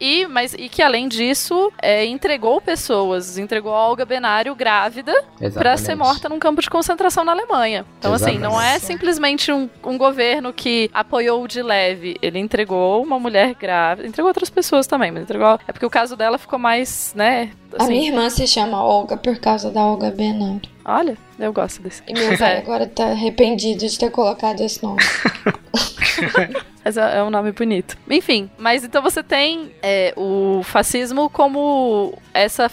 E, mas, e que além disso, é, entregou pessoas, entregou a Olga Benário grávida pra Exatamente. ser morta num campo de concentração na Alemanha. Então, assim, não é Exatamente. simplesmente um, um governo que apoiou de leve. Ele entregou uma mulher grávida, entregou outras pessoas também, mas entregou. É porque o caso dela ficou mais, né? A Assim, minha irmã se chama Olga por causa da Olga Benário. olha, eu gosto desse. E meu pai É. agora tá arrependido de ter colocado esse nome. Mas é, é um nome bonito. Enfim, mas então você tem é, o fascismo como essa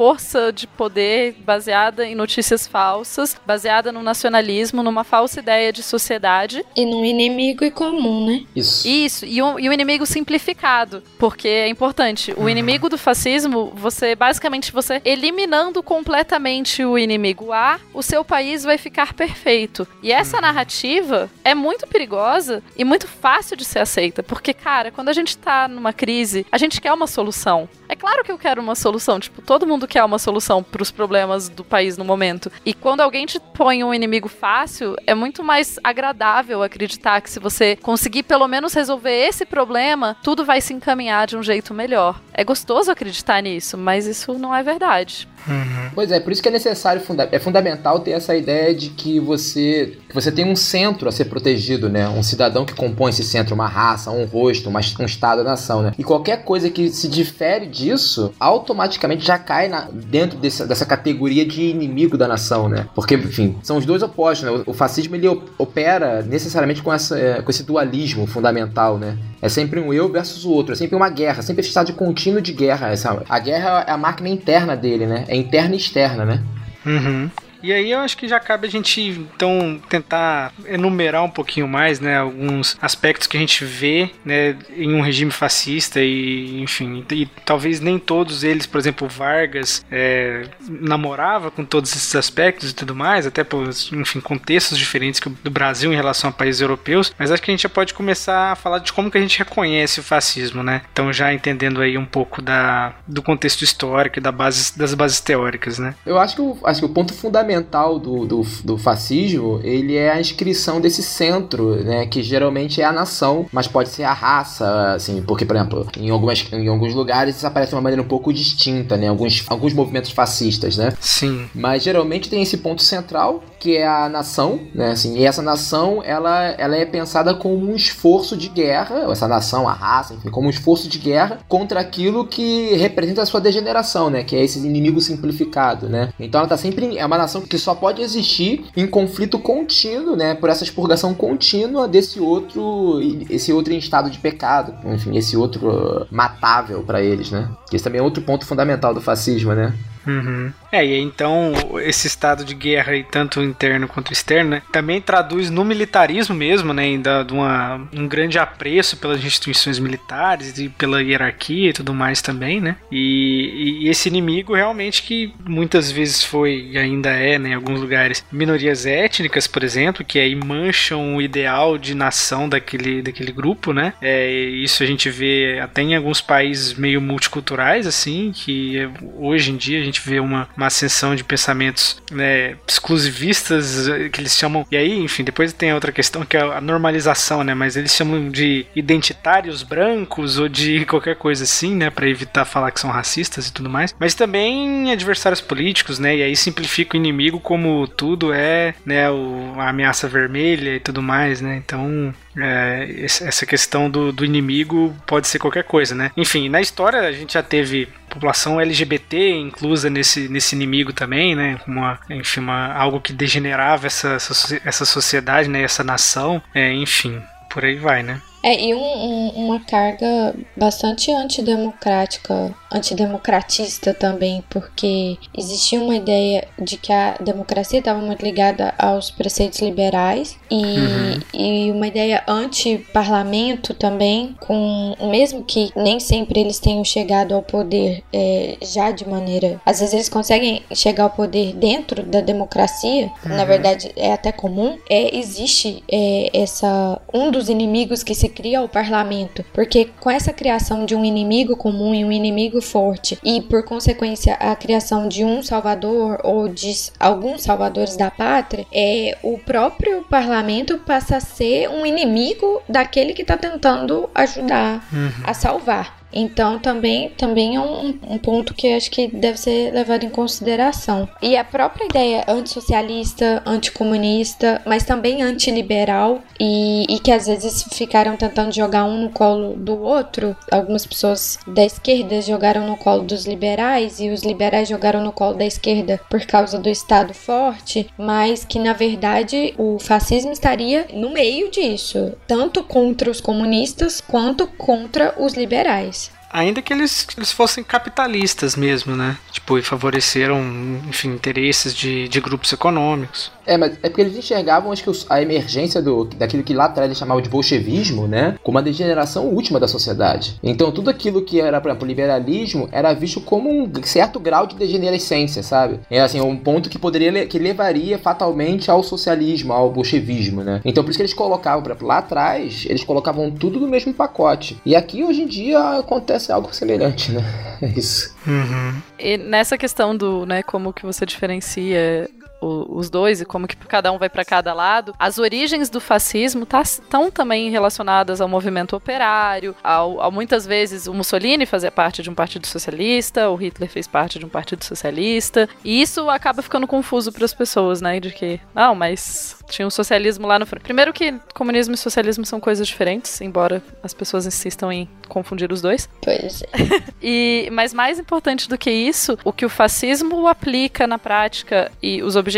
força de poder baseada em notícias falsas, baseada no nacionalismo, numa falsa ideia de sociedade. E num inimigo em comum, né? Isso. Isso, e o, e o inimigo simplificado, porque é importante. O inimigo do fascismo, você basicamente você eliminando completamente o inimigo A, o seu país vai ficar perfeito. E essa narrativa é muito perigosa e muito fácil de ser aceita, porque cara, quando a gente tá numa crise, a gente quer uma solução. É claro que eu quero uma solução, tipo, todo mundo quer uma solução para os problemas do país no momento. E quando alguém te põe um inimigo fácil, é muito mais agradável acreditar que se você conseguir pelo menos resolver esse problema, tudo vai se encaminhar de um jeito melhor. É gostoso acreditar nisso, mas isso não é verdade. Pois é, por isso que é necessário, é fundamental ter essa ideia de que você, que você tem um centro a ser protegido, né? Um cidadão que compõe esse centro, uma raça, um rosto, uma, um estado, nação, né? E qualquer coisa que se difere disso, automaticamente já cai na, dentro dessa, dessa categoria de inimigo da nação, né? Porque, enfim, são os dois opostos, né? O, o fascismo, ele op- opera necessariamente com, essa, é, com esse dualismo fundamental, né? É sempre um eu versus o outro, é sempre uma guerra, sempre esse estado contínuo de guerra. Essa, a guerra é a máquina interna dele, né? É interna e externa, né? Uhum. E aí eu acho que já cabe a gente então tentar enumerar um pouquinho mais, né, alguns aspectos que a gente vê, né, em um regime fascista e, enfim, e talvez nem todos eles, por exemplo, Vargas é, namorava com todos esses aspectos e tudo mais, até por, enfim, contextos diferentes do Brasil em relação a países europeus, mas acho que a gente já pode começar a falar de como que a gente reconhece o fascismo, né? Então já entendendo aí um pouco da, do contexto histórico da base, das bases teóricas, né? Eu acho que o, acho que o ponto fundamental do, do, do fascismo, ele é a inscrição desse centro, né, que geralmente é a nação, mas pode ser a raça, assim, porque, por exemplo, em, algumas, em alguns lugares isso aparece de uma maneira um pouco distinta, né, alguns, alguns movimentos fascistas, né, Sim. mas geralmente tem esse ponto central, que é a nação, né, assim, e essa nação, ela, ela é pensada como um esforço de guerra, essa nação, a raça, enfim, como um esforço de guerra contra aquilo que representa a sua degeneração, né, que é esse inimigo simplificado, né. Então ela tá sempre, em- é uma nação que só pode existir em conflito contínuo, né, por essa expurgação contínua desse outro, esse outro em estado de pecado, enfim, esse outro matável para eles, né. Que esse também é outro ponto fundamental do fascismo, né. Uhum. É, e então esse estado de guerra, aí, tanto interno quanto externo, né, também traduz no militarismo mesmo, né, ainda de uma, um grande apreço pelas instituições militares e pela hierarquia e tudo mais também, né, e, e esse inimigo realmente que muitas vezes foi e ainda é, né, em alguns lugares, minorias étnicas, por exemplo, que aí mancham o ideal de nação daquele, daquele grupo, né, é, isso a gente vê até em alguns países meio multiculturais, assim, que hoje em dia a gente vê uma, uma ascensão de pensamentos né, exclusivistas eh, que eles chamam. E aí, enfim, depois tem outra questão que é a normalização, né? Mas eles chamam de identitários brancos ou de qualquer coisa assim, né? Pra evitar falar que são racistas e tudo mais. Mas também adversários políticos, né? E aí simplifica o inimigo como tudo é, né? O, a ameaça vermelha e tudo mais, né? Então, é, essa questão do, do inimigo pode ser qualquer coisa, né? Enfim, na história a gente já teve população LGBT inclusa nesse, nesse inimigo também, né? Uma, enfim, uma, algo que degenerava essa, essa, socie- essa sociedade, né? Essa nação, é, enfim, por aí vai, né? É, e um- um- uma carga bastante antidemocrática, antidemocratista também, porque existia uma ideia de que a democracia estava muito ligada aos preceitos liberais e, e uma ideia anti-parlamento também, com mesmo que nem sempre eles tenham chegado ao poder é, já de maneira. Às vezes eles conseguem chegar ao poder dentro da democracia, na verdade é até comum, é, existe é, essa um dos inimigos que se cria é o parlamento, porque com essa criação de um inimigo comum e um inimigo forte e por consequência a criação de um salvador ou de alguns salvadores da pátria, é o próprio parlamento passa a ser um inimigo daquele que está tentando ajudar a salvar. Então também, também é um, um ponto que acho que deve ser levado em consideração. E a própria ideia antissocialista, anticomunista, mas também antiliberal e, e que às vezes ficaram tentando jogar um no colo do outro. Algumas pessoas da esquerda jogaram no colo dos liberais e os liberais jogaram no colo da esquerda por causa do Estado forte, mas que na verdade o fascismo estaria no meio disso, tanto contra os comunistas quanto contra os liberais. Ainda que eles, eles fossem capitalistas mesmo, né? Tipo, e favoreceram, enfim, interesses de, de grupos econômicos. É, mas é porque eles enxergavam, acho que a emergência do, daquilo que lá atrás eles chamavam de bolchevismo, né? Como a degeneração última da sociedade. Então, tudo aquilo que era, por exemplo, liberalismo era visto como um certo grau de degenerescência, sabe? É assim, um ponto que poderia, que levaria fatalmente ao socialismo, ao bolchevismo, né? Então, por isso que eles colocavam, por exemplo, lá atrás, eles colocavam tudo no mesmo pacote. E aqui, hoje em dia, acontece algo semelhante, né? É isso. Uhum. E nessa questão do, né, como que você diferencia o- os dois e como que cada um vai para cada lado, as origens do fascismo estão também relacionadas ao movimento operário, ao, ao muitas vezes o Mussolini fazia parte de um partido socialista, o Hitler fez parte de um partido socialista, e isso acaba ficando confuso para as pessoas, né, de que, não, mas tinha o socialismo lá no frente. Primeiro que comunismo e socialismo são coisas diferentes, embora as pessoas insistam em confundir os dois. Pois é. E, mas mais importante do que isso, o que o fascismo aplica na prática e os objetivos,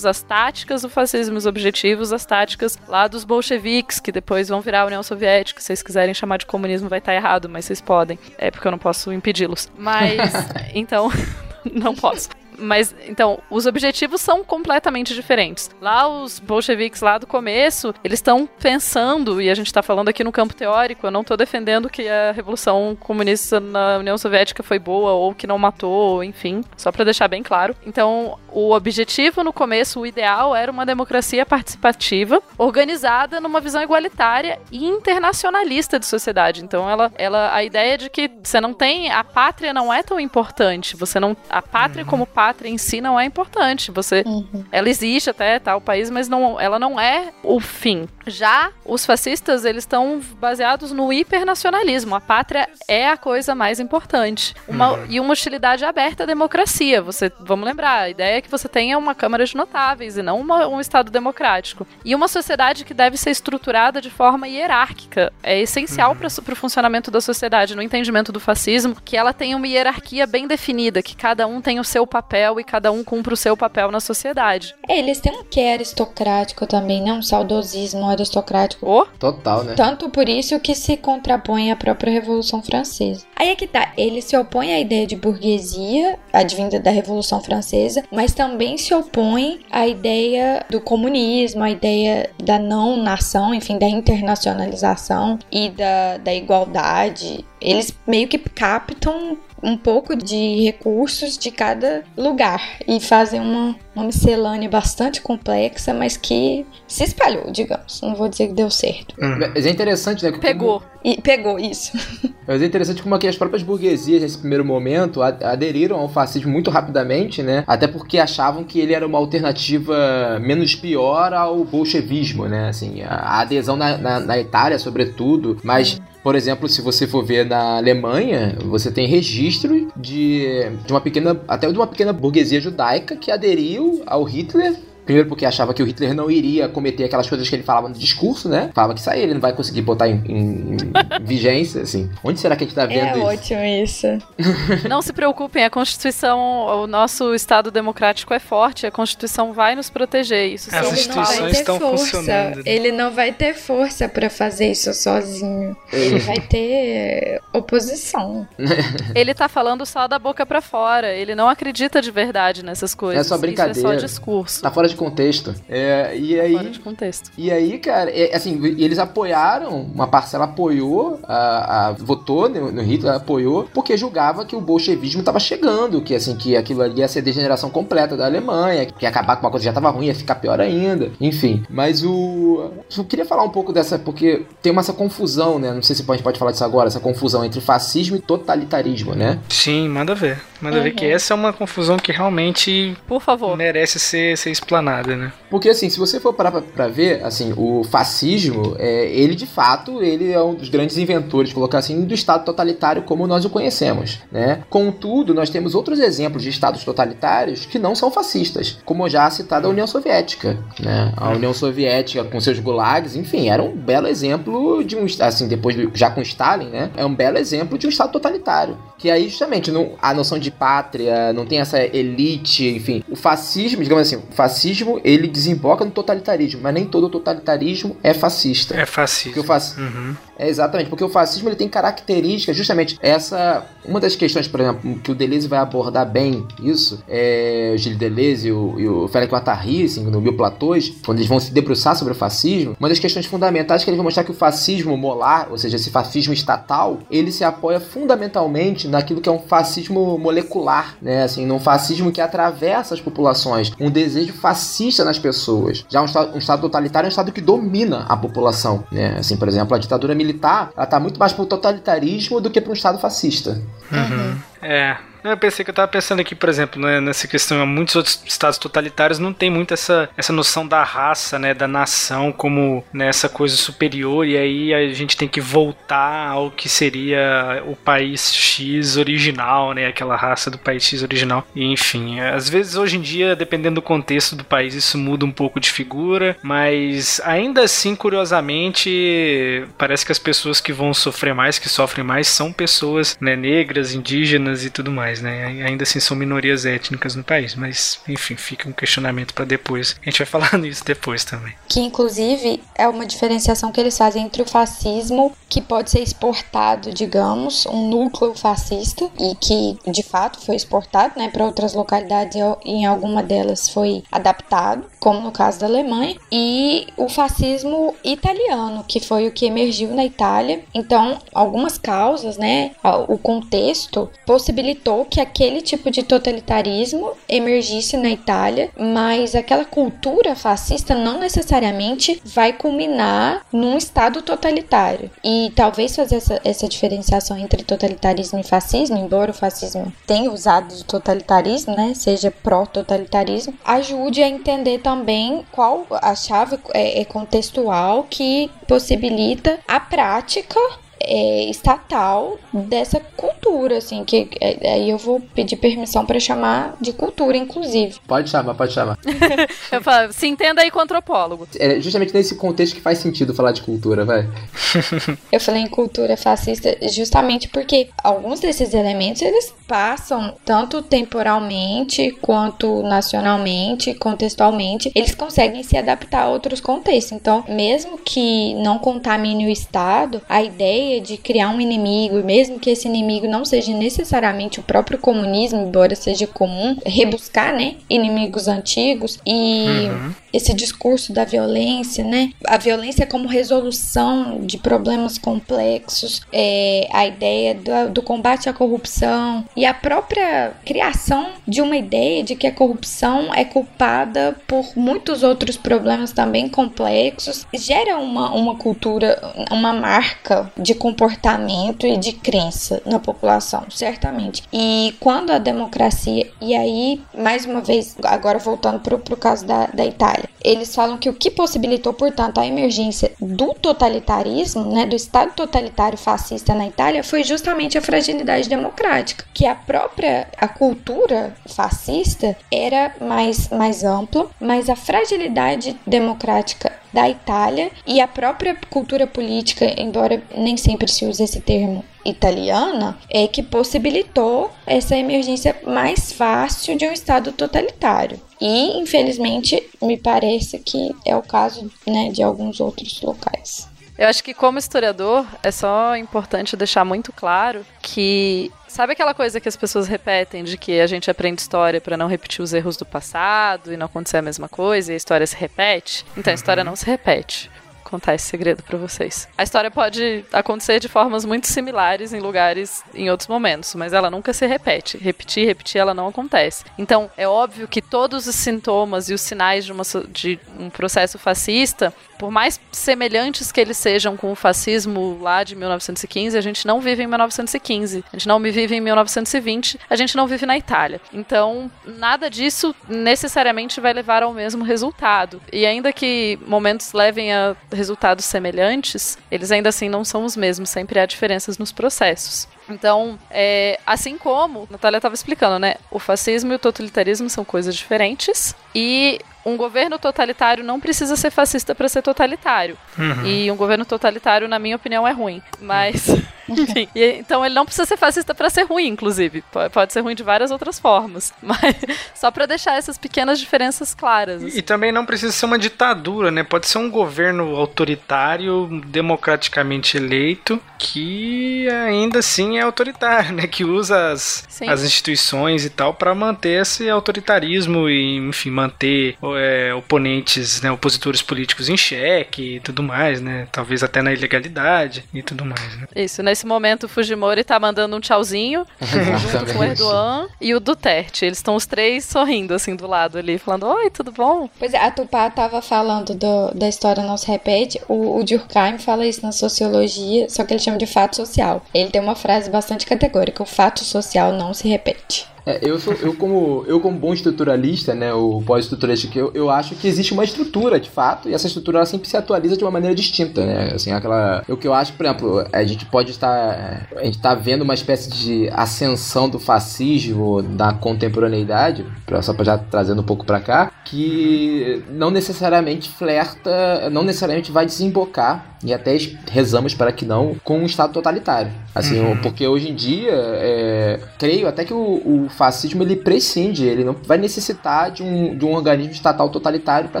as táticas do fascismo, os objetivos, as táticas lá dos bolcheviques, que depois vão virar a União Soviética. Se vocês quiserem chamar de comunismo, vai estar errado, mas vocês podem. É porque eu não posso impedi-los. Mas, então, não posso. Mas, então, os objetivos são completamente diferentes. Lá, os bolcheviques, lá do começo, eles estão pensando, e a gente está falando aqui no campo teórico, eu não estou defendendo que a Revolução Comunista na União Soviética foi boa, ou que não matou, enfim, só para deixar bem claro. Então, o objetivo no começo, o ideal, era uma democracia participativa, organizada numa visão igualitária e internacionalista de sociedade. Então, ela, ela a ideia de que você não tem, a pátria não é tão importante, você não, a pátria como pátria em si não é importante, você ela existe até tal país, mas não, ela não é o fim. Já os fascistas, eles estão baseados no hipernacionalismo. A pátria é a coisa mais importante. Uma, E uma hostilidade aberta à democracia. Você, vamos lembrar, a ideia é que você tenha uma Câmara de Notáveis e não uma- um Estado democrático. E uma sociedade que deve ser estruturada de forma hierárquica. É essencial para o funcionamento da sociedade, no entendimento do fascismo, que ela tenha uma hierarquia bem definida, que cada um tem o seu papel e cada um cumpra o seu papel na sociedade. É, eles têm um quê aristocrático também, né? Um saudosismo aristocrático. Ô, Total, né? Tanto por isso que se contrapõe à própria Revolução Francesa. Aí é que tá, ele se opõe à ideia de burguesia, advinda da Revolução Francesa, mas também se opõe à ideia do comunismo, à ideia da não nação, enfim, da internacionalização e da, da igualdade. Eles meio que captam um pouco de recursos de cada lugar e fazem uma, uma miscelânea bastante complexa, mas que se espalhou, digamos. Não vou dizer que deu certo. Mas é interessante, né? como- pegou. E pegou isso. Mas é interessante como aqui as próprias burguesias, nesse primeiro momento, aderiram ao fascismo muito rapidamente, né? Até porque achavam que ele era uma alternativa menos pior ao bolchevismo, né? Assim, a, a adesão na, na, na Itália, sobretudo, mas... Por exemplo, se você for ver na Alemanha, você tem registro de, de uma pequena, até de uma pequena burguesia judaica que aderiu ao Hitler Primeiro porque achava que o Hitler não iria cometer aquelas coisas que ele falava no discurso, né? Falava que isso aí ele não vai conseguir botar em, em- vigência, assim. Onde será que a gente tá vendo É isso? ótimo isso. Não se preocupem, a Constituição, o nosso Estado democrático é forte, a Constituição vai nos proteger. Isso As sim, ele não vai instituições ter estão força. funcionando. Ele não vai ter força pra fazer isso sozinho. Ele vai ter oposição. Ele tá falando só da boca pra fora. Ele não acredita de verdade nessas coisas. É só brincadeira. Isso é só discurso. Tá fora de contexto. É, e aí. Fora de contexto. E aí, cara, é, assim, eles apoiaram, uma parcela apoiou, a, a- votou no, no Hitler, apoiou, porque julgava que o bolchevismo tava chegando, que assim, que aquilo ali ia ser a degeneração completa da Alemanha, que ia acabar com uma coisa que já tava ruim, ia ficar pior ainda, enfim. Mas o. Eu queria falar um pouco dessa, porque tem uma essa confusão, né? Não sei se a gente pode falar disso agora, essa confusão entre fascismo e totalitarismo, né? Sim, manda ver. Manda ver que essa é uma confusão que realmente Por favor. merece ser, ser explanada, né? Porque assim, se você for parar pra, pra ver, assim, o fascismo, é, ele de fato, ele é um dos grandes inventores, colocar assim, do Estado totalitário como nós o conhecemos, né? Contudo, nós temos outros exemplos de Estados totalitários que não são fascistas, como já a citada União Soviética, né? A União Soviética com seus gulags, enfim, era um belo exemplo de um, assim, depois já com Stalin, né? É um belo exemplo de um Estado totalitário. Que aí, justamente, não- a noção de pátria, não tem essa elite, enfim. O fascismo, digamos assim, o fascismo ele desemboca no totalitarismo, mas nem todo totalitarismo é fascista. É fascista. Fascismo. Uhum. É exatamente, porque o fascismo ele tem características, justamente essa. Uma das questões, por exemplo, que o Deleuze vai abordar bem isso, é o Gilles Deleuze e o, e o Félix Guattari, assim, no Mil Platôs, quando eles vão se debruçar sobre o fascismo, uma das questões fundamentais é que eles vão mostrar que o fascismo molar, ou seja, esse fascismo estatal, ele se apoia fundamentalmente naquilo que é um fascismo molecular, né? Assim, num fascismo que atravessa as populações, um desejo fascista nas pessoas. Já um estado, um estado totalitário é um estado que domina a população, né? Assim, por exemplo, a ditadura militar, ela tá muito mais pro totalitarismo do que para um estado fascista. Uhum. É. Eu pensei que eu tava pensando aqui, por exemplo, né, nessa questão, muitos outros estados totalitários não tem muito essa, essa noção da raça, né, da nação como nessa né, coisa superior, e aí a gente tem que voltar ao que seria o país X original, né, aquela raça do país X original. E, enfim, às vezes hoje em dia, dependendo do contexto do país, isso muda um pouco de figura, mas ainda assim, curiosamente, parece que as pessoas que vão sofrer mais, que sofrem mais, são pessoas né, negras, indígenas e tudo mais né? Ainda assim são minorias étnicas no país, mas enfim, fica um questionamento para depois. A gente vai falar nisso depois também. Que inclusive é uma diferenciação que eles fazem entre o fascismo, que pode ser exportado, digamos, um núcleo fascista e que de fato foi exportado, né, para outras localidades e em alguma delas foi adaptado, como no caso da Alemanha, e o fascismo italiano, que foi o que emergiu na Itália. Então, algumas causas, né, o contexto possibilitou que aquele tipo de totalitarismo emergisse na Itália, mas aquela cultura fascista não necessariamente vai culminar num estado totalitário. E talvez fazer essa, essa diferenciação entre totalitarismo e fascismo, embora o fascismo tenha usado de totalitarismo, né, seja pró-totalitarismo, ajude a entender também qual a chave é, é contextual que possibilita a prática é, estatal dessa cultura, assim, que é, aí eu vou pedir permissão para chamar de cultura, inclusive. Pode chamar, pode chamar. eu falo, se entenda aí com antropólogo. É justamente nesse contexto que faz sentido falar de cultura, vai. eu falei em cultura fascista justamente porque alguns desses elementos eles passam tanto temporalmente quanto nacionalmente, contextualmente, eles conseguem se adaptar a outros contextos. Então, mesmo que não contamine o Estado, a ideia ideia de criar um inimigo, mesmo que esse inimigo não seja necessariamente o próprio comunismo, embora seja comum rebuscar, né, inimigos antigos e uhum. esse discurso da violência, né, a violência como resolução de problemas complexos, é, a ideia do, do combate à corrupção e a própria criação de uma ideia de que a corrupção é culpada por muitos outros problemas também complexos, gera uma, uma cultura, uma marca de comportamento e de crença na população, certamente. E quando a democracia, e aí, mais uma vez, agora voltando para o caso da, da Itália, eles falam que o que possibilitou, portanto, a emergência do totalitarismo, né, do Estado totalitário fascista na Itália, foi justamente a fragilidade democrática, que a própria a cultura fascista era mais, mais ampla, mas a fragilidade democrática da Itália e a própria cultura política, embora nem sempre se use esse termo italiana, é que possibilitou essa emergência mais fácil de um Estado totalitário. E, infelizmente, me parece que é o caso né, de alguns outros locais. Eu acho que, como historiador, é só importante deixar muito claro que Sabe aquela coisa que as pessoas repetem de que a gente aprende história para não repetir os erros do passado e não acontecer a mesma coisa e a história se repete? Então a história uhum. não se repete contar esse segredo para vocês. A história pode acontecer de formas muito similares em lugares em outros momentos, mas ela nunca se repete. Repetir, repetir, ela não acontece. Então, é óbvio que todos os sintomas e os sinais de, uma, de um processo fascista, por mais semelhantes que eles sejam com o fascismo lá de 1915, a gente não vive em 1915. A gente não vive em 1920, a gente não vive na Itália. Então, nada disso necessariamente vai levar ao mesmo resultado. E ainda que momentos levem a resultados semelhantes, eles ainda assim não são os mesmos, sempre há diferenças nos processos. Então, é, assim como a Natália estava explicando, né? O fascismo e o totalitarismo são coisas diferentes e um governo totalitário não precisa ser fascista para ser totalitário. Uhum. E um governo totalitário, na minha opinião, é ruim. Mas. Enfim, e, então ele não precisa ser fascista pra ser ruim, inclusive. P- Pode ser ruim de várias outras formas. Mas só pra deixar essas pequenas diferenças claras. assim. E também não precisa ser uma ditadura, né? Pode ser um governo autoritário, democraticamente eleito, que ainda assim é autoritário, né? Que usa as, Sim. as instituições e tal pra manter esse autoritarismo e, enfim, manter é, oponentes, né? Opositores políticos em xeque e tudo mais, né? Talvez até na ilegalidade e tudo mais, né? Isso, nesse momento o Fujimori tá mandando um tchauzinho junto com o. Erdogan e o Duterte. Eles estão os três sorrindo assim do lado ali, falando: Oi, tudo bom? Pois é, a Tupá tava falando do- da história não se repete. O, o Durkheim fala isso na sociologia, só que ele chama de fato social. Ele tem uma frase bastante categórica: o fato social não se repete. É, eu, sou, eu, como, eu, como bom estruturalista, né, o pós-estruturalista que eu, eu acho que existe uma estrutura, de fato, e essa estrutura ela sempre se atualiza de uma maneira distinta, né? Assim, aquela. O que eu acho, por exemplo, a gente pode estar. A gente tá vendo uma espécie de ascensão do fascismo da contemporaneidade, só pra já trazendo um pouco pra cá, que não necessariamente flerta, não necessariamente vai desembocar, e até rezamos para que não, com um Estado totalitário. Assim, Uhum. porque hoje em dia, é, creio até que o, o fascismo ele prescinde, ele não vai necessitar de um, de um organismo estatal totalitário para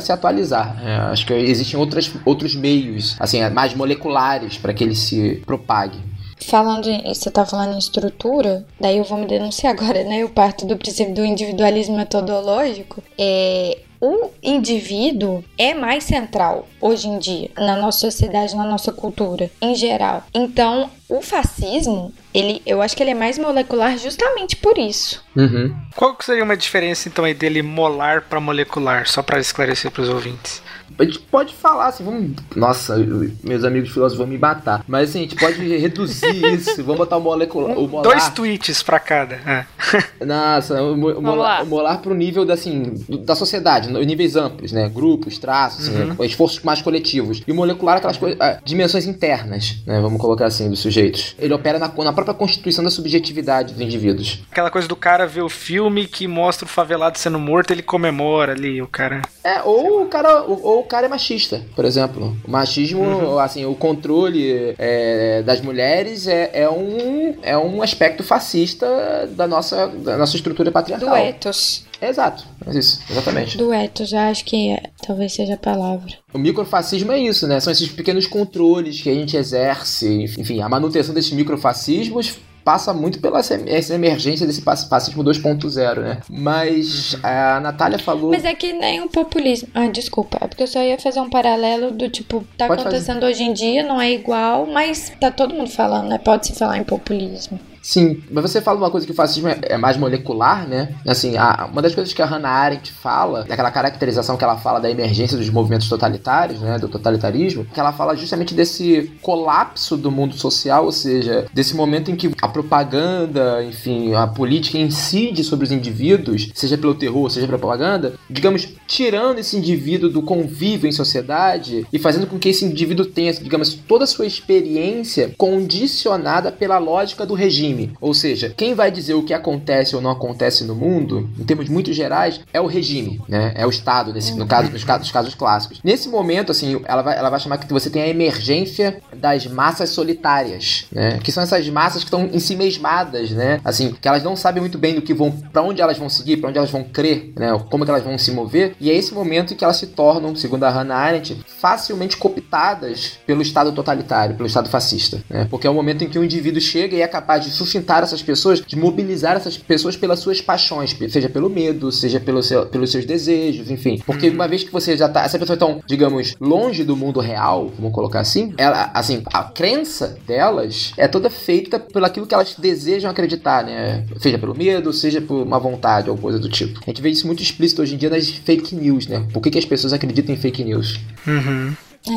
se atualizar. É, acho que existem outras, outros meios, assim, mais moleculares para que ele se propague. Falando em, você tá falando em estrutura, daí eu vou me denunciar agora, né? Eu parto do princípio do individualismo metodológico. É, o indivíduo é mais central hoje em dia na nossa sociedade, na nossa cultura em geral. Então, o fascismo, ele, eu acho que ele é mais molecular justamente por isso. Uhum. Qual que seria uma diferença então aí dele molar pra molecular, só pra esclarecer pros ouvintes? A gente pode falar assim, vamos. Nossa, meus amigos filósofos vão me matar. Mas assim, a gente pode reduzir isso. Vamos botar o molecular. O molar. Dois tweets pra cada. é. Nossa, o, mo- o molar, o molar pro nível da, assim, da sociedade, no- níveis amplos, né? Grupos, traços, assim, Uhum. esforços mais coletivos. E o molecular, aquelas coisas, ah, dimensões internas, né? Vamos colocar assim, dos sujeitos. Ele opera na, na própria constituição da subjetividade dos indivíduos. Aquela coisa do cara ver o filme que mostra o favelado sendo morto, ele comemora ali, o cara. É, ou o cara, ou, ou o cara é machista, por exemplo. O machismo, assim, o controle é, das mulheres é, é um, é um aspecto fascista da nossa, da nossa estrutura patriarcal. Do ethos. Exato, é isso, exatamente. Do ethos, já acho que é, talvez seja a palavra. O microfascismo é isso, né? São esses pequenos controles que a gente exerce. Enfim, a manutenção desses microfascismos passa muito pela essa emergência desse fa- fascismo 2.0, né? Mas a Natália falou. Mas é que nem o populismo. Ah, desculpa. É porque eu só ia fazer um paralelo do tipo, tá Pode acontecendo hoje em dia, não é igual, mas tá todo mundo falando, né? Pode se falar em populismo. Sim, mas você fala uma coisa que o fascismo é, é mais molecular, né? Assim, a- uma das coisas que a Hannah Arendt fala, daquela caracterização que ela fala da emergência dos movimentos totalitários, né? Do totalitarismo, que ela fala justamente desse colapso do mundo social, ou seja, desse momento em que a propaganda, enfim, a política incide sobre os indivíduos, seja pelo terror, seja pela propaganda, digamos, tirando esse indivíduo do convívio em sociedade e fazendo com que esse indivíduo tenha, digamos, toda a sua experiência condicionada pela lógica do regime. Ou seja, quem vai dizer o que acontece ou não acontece no mundo, em termos muito gerais, é o regime, né? É o Estado, nesse, no caso, nos casos, casos clássicos. Nesse momento, assim, ela vai, ela vai chamar que você tem a emergência das massas solitárias, né? Que são essas massas que estão em si mesmadas, né? Assim, que elas não sabem muito bem do que vão, para onde elas vão seguir, para onde elas vão crer, né? Como que elas vão se mover. E é esse momento em que elas se tornam, segundo a Hannah Arendt, facilmente cooptadas pelo Estado totalitário, pelo Estado fascista, né? Porque é o momento em que o indivíduo chega e é capaz de sustentar essas pessoas, de mobilizar essas pessoas pelas suas paixões, seja pelo medo, seja pelo seu, pelos seus desejos, enfim. Porque uma vez que você já tá, essa pessoa tão, digamos, longe do mundo real, vamos colocar assim, ela, assim, a crença delas é toda feita pelo aquilo que elas desejam acreditar, né? Seja pelo medo, seja por uma vontade ou coisa do tipo. A gente vê isso muito explícito hoje em dia nas fake news, né? Por que, que as pessoas acreditam em fake news? Uhum.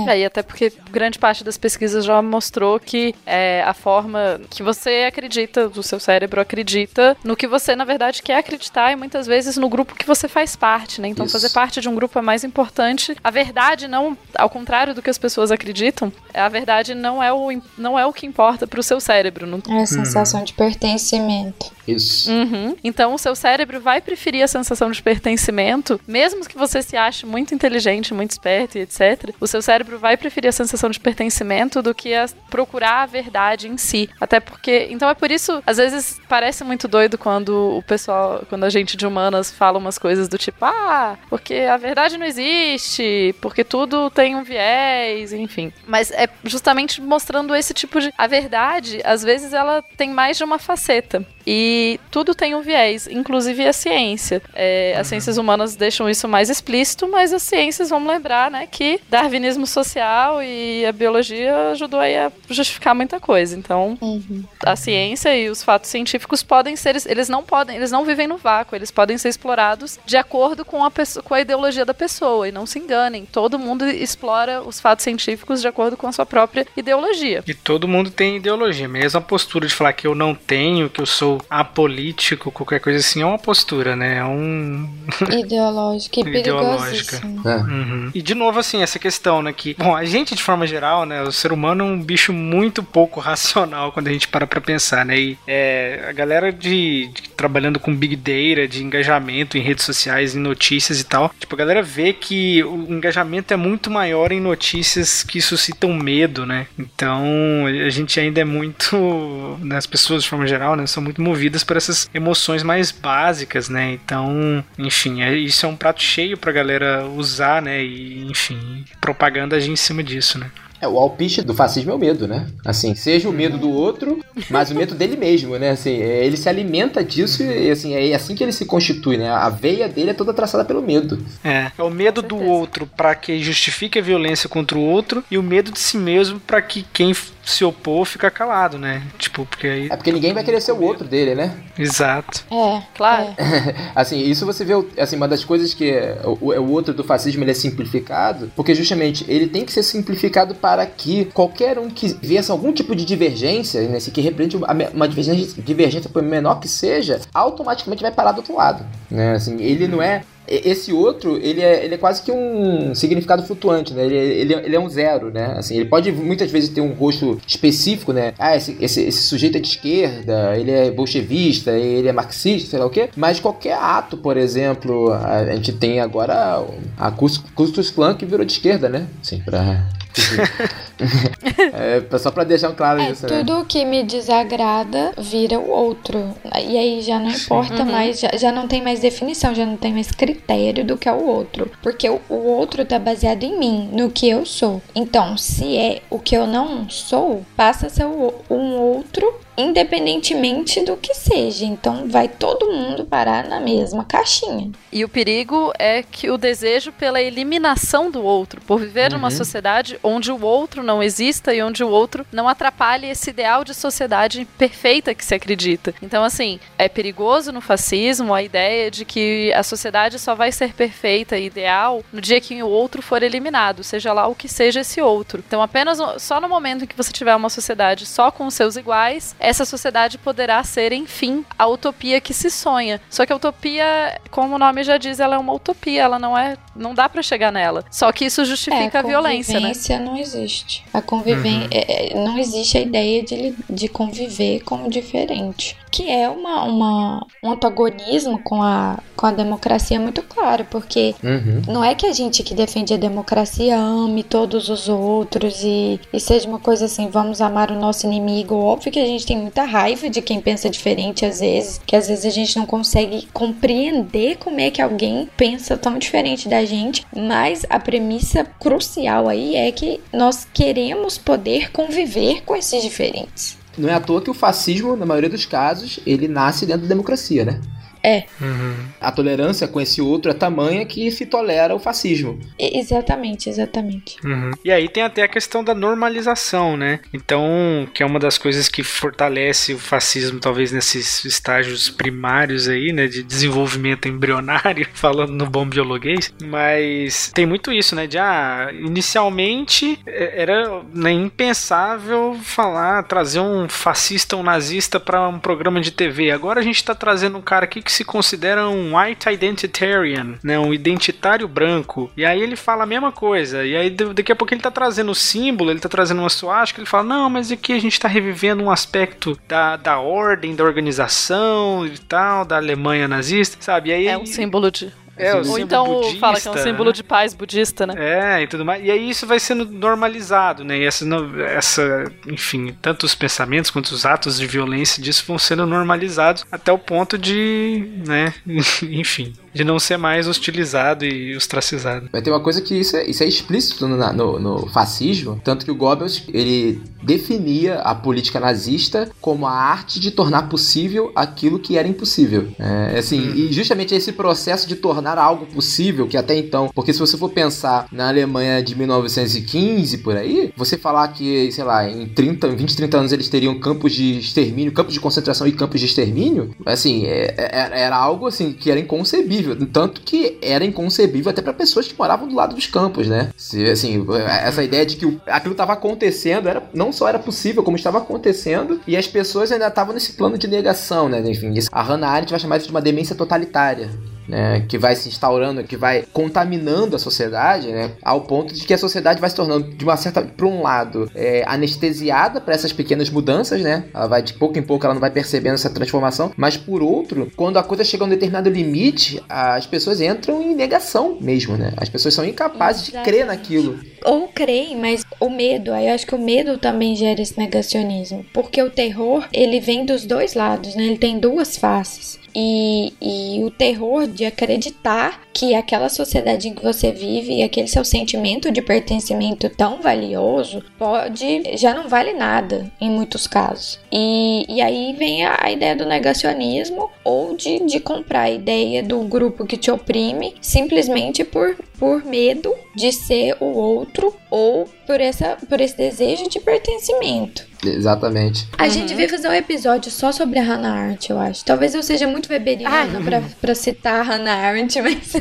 É, e até porque grande parte das pesquisas já mostrou que é, a forma que você acredita, o seu cérebro acredita no que você, na verdade, quer acreditar e muitas vezes no grupo que você faz parte, né? Então, Isso. fazer parte de um grupo é mais importante. A verdade não, ao contrário do que as pessoas acreditam, a verdade não é o, não é o que importa pro seu cérebro. Não É a sensação de pertencimento. Isso. Uhum. Então o seu cérebro vai preferir a sensação de pertencimento, mesmo que você se ache muito inteligente, muito esperto e etc. O seu cérebro cérebro vai preferir a sensação de pertencimento do que a procurar a verdade em si. Até porque. Então é por isso, às vezes, parece muito doido quando o pessoal, quando a gente de humanas fala umas coisas do tipo, ah, porque a verdade não existe, porque tudo tem um viés, enfim. Mas é justamente mostrando esse tipo de. A verdade, às vezes, ela tem mais de uma faceta. E tudo tem um viés, inclusive a ciência. É, as ciências humanas deixam isso mais explícito, mas as ciências, vamos lembrar, né, que darwinismo social e a biologia ajudou aí a justificar muita coisa. Então, Uhum. a ciência e os fatos científicos podem ser, eles não podem, eles não vivem no vácuo, eles podem ser explorados de acordo com a, pessoa, com a ideologia da pessoa. E não se enganem, todo mundo explora os fatos científicos de acordo com a sua própria ideologia. E todo mundo tem ideologia. Mesmo a postura de falar que eu não tenho, que eu sou apolítico, qualquer coisa assim, é uma postura, né? É um. Ideológica e Ideológica. É. Uhum. E de novo, assim, essa questão, né? Que, bom, a gente, de forma geral, né? O ser humano é um bicho muito pouco racional quando a gente para pra pensar, né? E é, a galera de, de- trabalhando com big data, de engajamento em redes sociais, em notícias e tal, tipo, a galera vê que o engajamento é muito maior em notícias que suscitam medo, né? Então, a gente ainda é muito. né, As pessoas, de forma geral, né? São muito movidas por essas emoções mais básicas, né? Então, enfim, é, isso é um prato cheio pra galera usar, né? E, enfim, propaganda agir em cima disso, né? É, o alpiste do fascismo é o medo, né? Assim, seja o medo do outro, mas o medo dele mesmo, né? Assim, é, ele se alimenta disso e assim, é assim que ele se constitui, né? A veia dele é toda traçada pelo medo. É, é o medo do outro pra que justifique a violência contra o outro e o medo de si mesmo pra que quem se opor fica calado, né? Tipo, porque aí. É porque ninguém vai querer ser o outro dele, né? Exato. É, Claro. Assim, isso você vê, assim, uma das coisas que é, o, o outro do fascismo ele é simplificado, porque justamente ele tem que ser simplificado para que qualquer um que viesse algum tipo de divergência, né, assim, que represente uma, divergência, divergência por menor que seja, automaticamente vai parar do outro lado, né? Assim, ele não é esse outro, ele é, ele é quase que um significado flutuante, né? Ele, ele, ele é um zero, né? Assim, ele pode muitas vezes ter um rosto específico, né? Ah, esse, esse, esse sujeito é de esquerda, ele é bolchevista, ele é marxista, sei lá o quê. Mas qualquer ato, por exemplo, a, a gente tem agora a Ku Klux que virou de esquerda, né? Sim, pra... é, só pra deixar claro É, isso, né? tudo que me desagrada vira o outro. E aí já não importa Uhum. mais, já, já não tem mais definição, já não tem mais critério do que é o outro. Porque o, o outro tá baseado em mim, no que eu sou. Então, se é o que eu não sou, passa a ser o- um outro independentemente do que seja. Então vai todo mundo parar na mesma caixinha. E o perigo é que o desejo pela eliminação do outro, por viver numa Uhum. sociedade onde o outro não exista e onde o outro não atrapalhe esse ideal de sociedade perfeita que se acredita. Então, assim, é perigoso no fascismo a ideia de que a sociedade só vai ser perfeita e ideal no dia que o outro for eliminado, seja lá o que seja esse outro. Então, apenas só no momento em que você tiver uma sociedade só com os seus iguais, essa sociedade poderá ser, enfim, a utopia que se sonha. Só que a utopia, como o nome já diz, ela é uma utopia, ela não é, não dá pra chegar nela. Só que isso justifica é, a violência, né? convivência não existe. A convivência não existe a ideia de, de conviver com o diferente. Que é uma, uma, um antagonismo com a, com a democracia muito claro, porque Uhum. não é que a gente que defende a democracia ame todos os outros e, e seja uma coisa assim, vamos amar o nosso inimigo. Óbvio que a gente tem muita raiva de quem pensa diferente às vezes, que às vezes a gente não consegue compreender como é que alguém pensa tão diferente da gente, mas a premissa crucial aí é que nós queremos poder conviver com esses diferentes. Não é à toa que o fascismo, na maioria dos casos, ele nasce dentro da democracia, né? Uhum. A tolerância com esse outro é tamanha que se tolera o fascismo. Exatamente, exatamente. Uhum. E aí tem até a questão da normalização, né? Então, que é uma das coisas que fortalece o fascismo, talvez nesses estágios primários aí, né? De desenvolvimento embrionário, falando no bom biologuês. Mas tem muito isso, né? De, ah, inicialmente é, era né, impensável falar, trazer um fascista, um nazista para um programa de TV. Agora a gente tá trazendo um cara aqui que se considera um white identitarian, né? Um identitário branco. E aí ele fala a mesma coisa. E aí da- daqui a pouco ele tá trazendo o símbolo, ele tá trazendo uma suástica, ele fala: "Não, mas aqui a gente tá revivendo um aspecto da, da ordem, da organização e tal, da Alemanha nazista", sabe? E aí É um símbolo de É, Ou símbolo então budista, fala que é um símbolo né? de paz budista, né? É, e tudo mais. E aí isso vai sendo normalizado, né? E essa, essa, enfim, tanto os pensamentos quanto os atos de violência disso vão sendo normalizados até o ponto de, né, enfim, de não ser mais hostilizado e ostracizado. Mas tem uma coisa que isso é, isso é explícito no, no- no fascismo, tanto que o Goebbels ele definia a política nazista como a arte de tornar possível aquilo que era impossível. É, assim, e justamente esse processo de tornar algo possível, que até então, porque se você for pensar na Alemanha de 1915 por aí, você falar que, sei lá, em 30, 20, 30 anos eles teriam campos de extermínio, campos de concentração e campos de extermínio, assim, é- é- era algo assim que era inconcebível, tanto que era inconcebível até para pessoas que moravam do lado dos campos, né? Se, assim, essa ideia de que aquilo estava acontecendo, era, não só era possível, como estava acontecendo, e as pessoas ainda estavam nesse plano de negação, né? Enfim, a Hannah Arendt vai chamar isso de uma demência totalitária. Né, que vai se instaurando, que vai contaminando a sociedade, né, ao ponto de que a sociedade vai se tornando, de uma certa, por um lado, é, anestesiada para essas pequenas mudanças, né, ela vai de pouco em pouco, ela não vai percebendo essa transformação, mas por outro, quando a coisa chega a um determinado limite, as pessoas entram em negação mesmo, né, as pessoas são incapazes de crer naquilo. Ou creem, mas o medo, aí eu acho que o medo também gera esse negacionismo. Porque o terror, ele vem dos dois lados, né? Ele tem duas faces. E, e o terror de acreditar que aquela sociedade em que você vive e aquele seu sentimento de pertencimento tão valioso pode já não vale nada em muitos casos. E, e aí vem a, a ideia do negacionismo ou de, de comprar a ideia do grupo que te oprime simplesmente por, por medo de ser o outro ou por, essa, por esse desejo de pertencimento. Exatamente. A gente devia fazer um episódio só sobre a Hannah Arendt, eu acho. Talvez eu seja muito weberiana pra, pra citar a Hannah Arendt, mas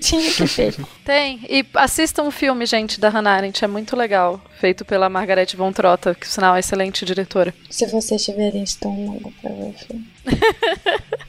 tinha que ter. Tem. E assistam um filme, gente, da Hannah Arendt. É muito legal. Feito pela Margaret von Trotta, que, por sinal, é excelente diretora. Se vocês tiverem estômago pra ver o filme.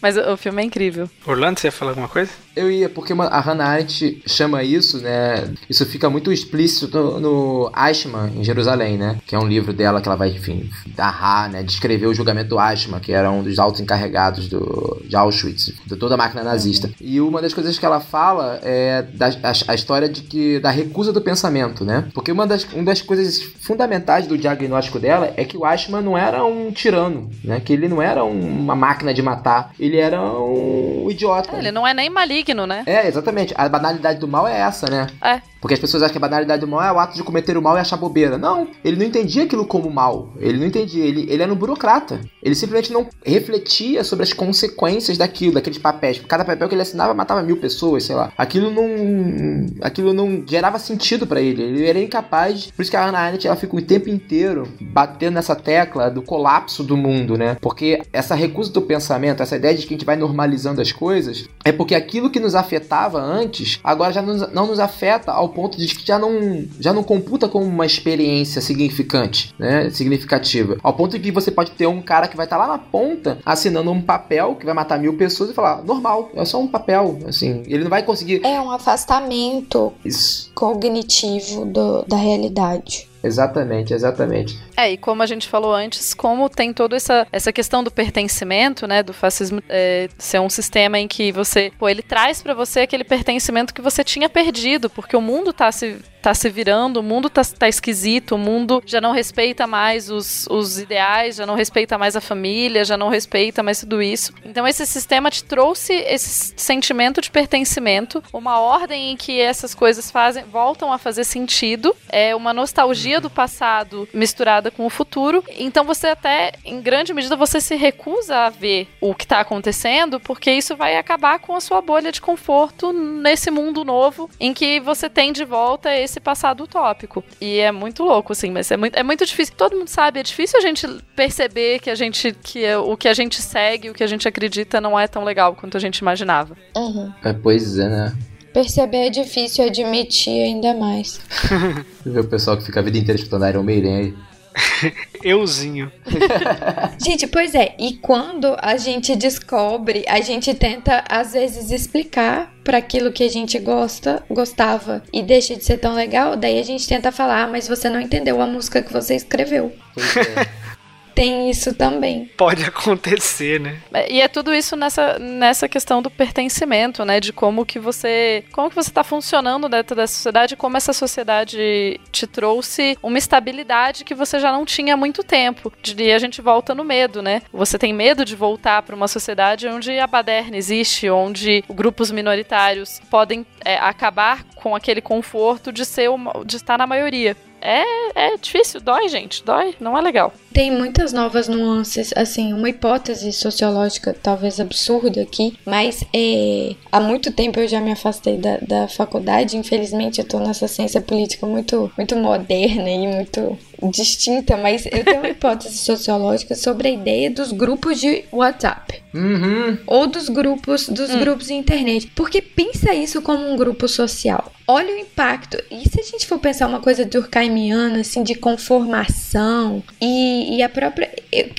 Mas o, o filme é incrível. Orlando, você ia falar alguma coisa? Eu ia, porque a Hannah Arendt chama isso, né? Isso fica muito explícito no, no Eichmann, em Jerusalém, né? Que é um livro dela que ela vai, enfim, narrar, né? Descrever o julgamento do Eichmann, que era um dos altos encarregados do, de Auschwitz, de toda a máquina nazista. E uma das coisas que ela fala é da, a, a história de que, da recusa do pensamento, né? Porque uma das, uma das coisas fundamentais do diagnóstico dela é que o Eichmann não era um tirano, né? Que ele não era um- uma máquina de matar, ele era um idiota. É, ele não é nem maligno, né? É, exatamente. A banalidade do mal é essa, né? É. Porque as pessoas acham que a banalidade do mal é o ato de cometer o mal e achar bobeira. Não, ele não entendia aquilo como mal. Ele não entendia. Ele, ele era um burocrata. Ele simplesmente não refletia sobre as consequências daquilo, daqueles papéis. Cada papel que ele assinava matava mil pessoas, sei lá. Aquilo não. Aquilo não gerava sentido pra ele. Ele era incapaz. Por isso que a Hannah Arendt ela fica o tempo inteiro batendo nessa tecla do colapso do mundo, né? Porque essa recusa do pensamento, essa ideia de que a gente vai normalizando as coisas, é porque aquilo que nos afetava antes, agora já não nos afeta ao ponto de que já não, já não computa como uma experiência significante, né? Significativa. Ao ponto de que você pode ter um cara que vai estar lá na ponta assinando um papel que vai matar mil pessoas e falar, normal, é só um papel, assim. Ele não vai conseguir. É um afastamento Isso. cognitivo do- da realidade. Exatamente, exatamente. É, e como a gente falou antes, como tem toda essa, essa questão do pertencimento, né, do fascismo é, ser um sistema em que você, pô, ele traz pra você aquele pertencimento que você tinha perdido, porque o mundo tá se, tá se virando, o mundo tá, tá esquisito, o mundo já não respeita mais os, os ideais, já não respeita mais a família, já não respeita mais tudo isso. Então esse sistema te trouxe esse sentimento de pertencimento, uma ordem em que essas coisas fazem, voltam a fazer sentido, é uma nostalgia do passado misturada com o futuro. Então você até, em grande medida, você se recusa a ver o que está acontecendo, porque isso vai acabar com a sua bolha de conforto nesse mundo novo em que você tem de volta esse passado utópico. E é muito louco, assim, mas é muito, é muito difícil. Todo mundo sabe, é difícil a gente perceber que a gente que é- o que a gente segue, o que a gente acredita não é tão legal quanto a gente imaginava. Uhum. É, pois é, né? Perceber é difícil, admitir ainda mais. Você vê o pessoal que fica a vida inteira escutando Iron Maiden aí. Euzinho. Gente, pois é, e quando a gente descobre, a gente tenta às vezes explicar para aquilo que a gente gosta, gostava e deixa de ser tão legal, daí a gente tenta falar, ah, mas você não entendeu a música que você escreveu. Pois é. tem isso também. Pode acontecer, né? E é tudo isso nessa, nessa questão do pertencimento, né? De como que você. Como que você tá funcionando dentro dessa sociedade, como essa sociedade te trouxe uma estabilidade que você já não tinha há muito tempo. E a gente volta no medo, né? Você tem medo de voltar para uma sociedade onde a baderna existe, onde grupos minoritários podem é, acabar com aquele conforto de ser uma, de estar na maioria. É, é difícil, dói, gente, dói, não é legal. Tem muitas novas nuances, assim, uma hipótese sociológica talvez absurda aqui, mas é, há muito tempo eu já me afastei da, da faculdade, infelizmente eu tô nessa ciência política muito, muito moderna e muito distinta, mas eu tenho uma hipótese sociológica sobre a ideia dos grupos de WhatsApp. Uhum. Ou dos grupos dos grupos de internet. Porque pensa isso como um grupo social. Olha o impacto. E se a gente for pensar uma coisa durkheimiana, assim, de conformação e, e a própria.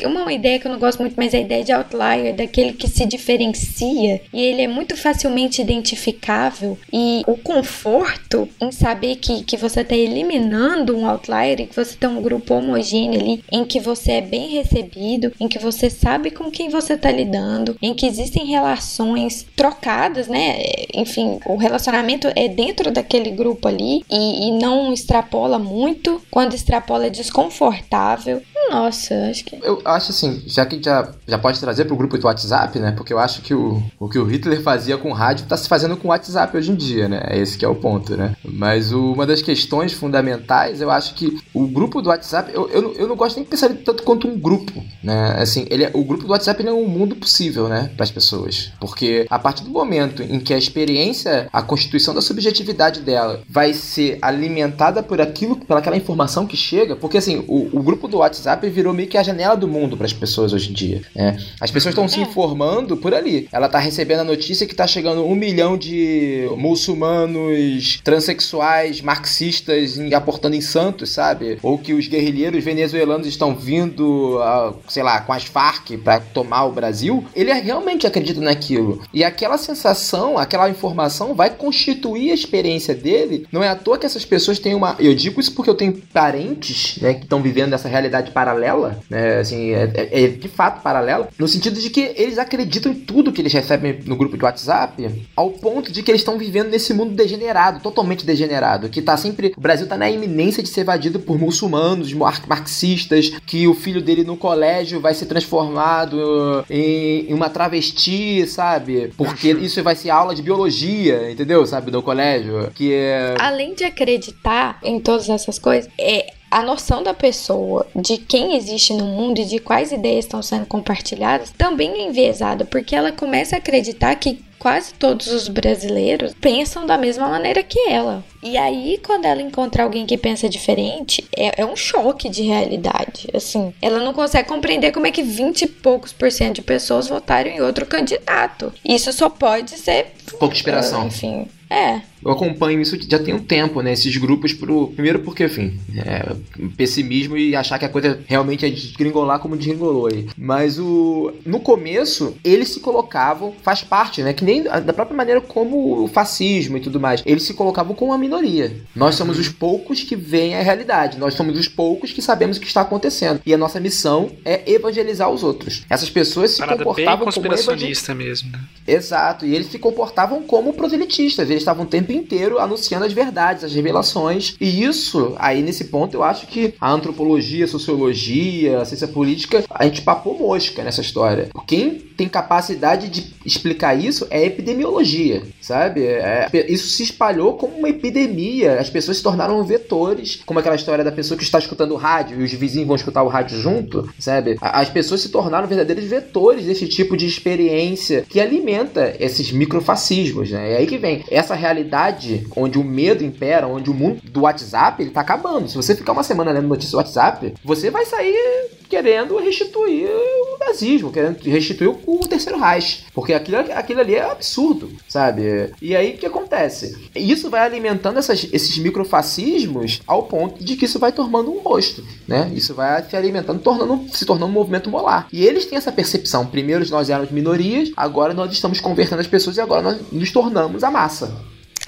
Uma ideia que eu não gosto muito, mas a ideia de outlier, daquele que se diferencia e ele é muito facilmente identificável. E o conforto em saber que, que você está eliminando um outlier e que você tem um grupo homogêneo ali, em que você é bem recebido, em que você sabe com quem você está lidando, em que existem relações trocadas, né? Enfim, o relacionamento é dentro daquele grupo ali e, e não extrapola muito. Quando extrapola é desconfortável. Nossa, acho que. Eu acho assim, já que já, já pode trazer pro grupo do WhatsApp, né? Porque eu acho que o, o que o Hitler fazia com rádio tá se fazendo com WhatsApp hoje em dia, né? É esse que é o ponto, né? Mas o, uma das questões fundamentais, eu acho que o grupo do WhatsApp, eu, eu, eu não gosto nem de pensar tanto quanto um grupo, né? Assim, ele é, o grupo do WhatsApp ele é um mundo possível, né? Para as pessoas. Porque a partir do momento em que a experiência, a constituição da subjetividade dela vai ser alimentada por aquilo, pelaquela informação que chega, porque assim, o, o grupo do WhatsApp virou meio que a janela do mundo para as pessoas hoje em dia. Né? As pessoas estão se informando por ali. Ela tá recebendo a notícia que tá chegando um milhão de muçulmanos, transexuais, marxistas em, aportando em Santos, sabe? Ou que os guerrilheiros venezuelanos estão vindo, a, sei lá, com as Farc para tomar o Brasil. Ele realmente acredita naquilo. E aquela sensação, aquela informação vai constituir a experiência dele. Não é à toa que essas pessoas têm uma. Eu digo isso porque eu tenho parentes né, que estão vivendo nessa realidade paralela, né? Assim, é, é, é de fato paralela, no sentido de que eles acreditam em tudo que eles recebem no grupo de WhatsApp, ao ponto de que eles estão vivendo nesse mundo degenerado, totalmente degenerado, que tá sempre. O Brasil tá na iminência de ser invadido por muçulmanos, marxistas, que o filho dele no colégio vai ser transformado em, uma travesti, sabe? Porque isso vai ser aula de biologia, entendeu? Sabe, no colégio. Que é. Além de acreditar em todas essas coisas, é a noção da pessoa, de quem existe no mundo e de quais ideias estão sendo compartilhadas, também é enviesada, porque ela começa a acreditar que quase todos os brasileiros pensam da mesma maneira que ela. E aí, quando ela encontra alguém que pensa diferente, é, é, um choque de realidade. Assim, ela não consegue compreender como é que 20 e poucos por cento de pessoas votaram em outro candidato. Isso só pode ser. Pouca inspiração. Enfim. É. Eu acompanho isso já tem um tempo, né? Esses grupos, pro, primeiro porque, enfim, é, pessimismo e achar que a coisa realmente é desgringolar como desgringolou aí. Mas o, no começo, eles se colocavam, faz parte, né? Que nem da própria maneira como o fascismo e tudo mais, eles se colocavam como uma minoria. Nós somos os poucos que veem a realidade, nós somos os poucos que sabemos o que está acontecendo. E a nossa missão é evangelizar os outros. Essas pessoas se Parada comportavam bem como conspiracionista mesmo, né? Exato, e eles se comportavam como proselitistas, eles estavam o tempo inteiro anunciando as verdades, as revelações. E isso, aí nesse ponto, eu acho que a antropologia, a sociologia, a ciência política, a gente papou mosca nessa história. Quem tem capacidade de explicar isso é epidemiologia, sabe? É, isso se espalhou como uma epidemia. As pessoas se tornaram vetores, como aquela história da pessoa que está escutando o rádio e os vizinhos vão escutar o rádio junto, sabe? As pessoas se tornaram verdadeiros vetores desse tipo de experiência que alimenta esses microfascismos, né? É aí que vem essa realidade onde o medo impera, onde o mundo do WhatsApp ele tá acabando. Se você ficar uma semana lendo notícias do WhatsApp, você vai sair querendo restituir o nazismo, querendo restituir o terceiro Reich. Porque aquilo, aquilo ali é absurdo, sabe? E aí o que acontece? Isso vai alimentando essas, esses microfascismos ao ponto de que isso vai tomando um rosto, né? Isso vai se alimentando, tornando, se tornando um movimento molar. E eles têm essa percepção. Primeiro nós éramos minorias, agora nós estamos convertendo as pessoas e agora nós nos tornamos a massa.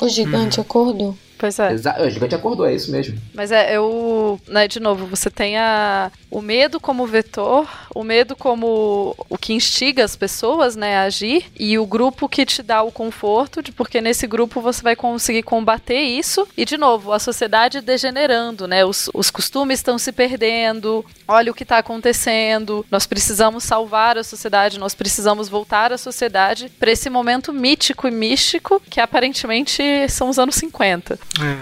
O gigante acordou. Pois é. Exa o gigante acordou, é isso mesmo. Mas é, eu. Né, de novo, você tem a, o medo como vetor, o medo como o que instiga as pessoas né, a agir, e o grupo que te dá o conforto, de porque nesse grupo você vai conseguir combater isso. E, de novo, a sociedade degenerando, né? Os, os costumes estão se perdendo, olha o que está acontecendo, nós precisamos salvar a sociedade, nós precisamos voltar à sociedade para esse momento mítico e místico que aparentemente são os anos 50.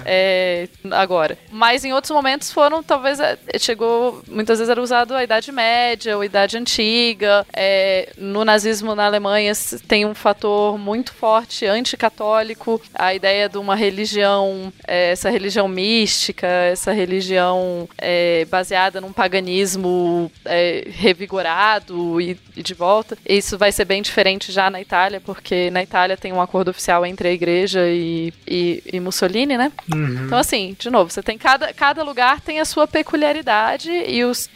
É, agora. Mas em outros momentos foram, talvez, é, chegou, muitas vezes era usado a Idade Média ou Idade Antiga. É, no nazismo na Alemanha tem um fator muito forte anticatólico, a ideia de uma religião, é, essa religião mística, essa religião é, baseada num paganismo é, revigorado e, e de volta. Isso vai ser bem diferente já na Itália, porque na Itália tem um acordo oficial entre a igreja e, e, e Mussolini, né? Uhum. Então, assim, de novo, você tem cada, cada lugar tem a sua peculiaridade e os,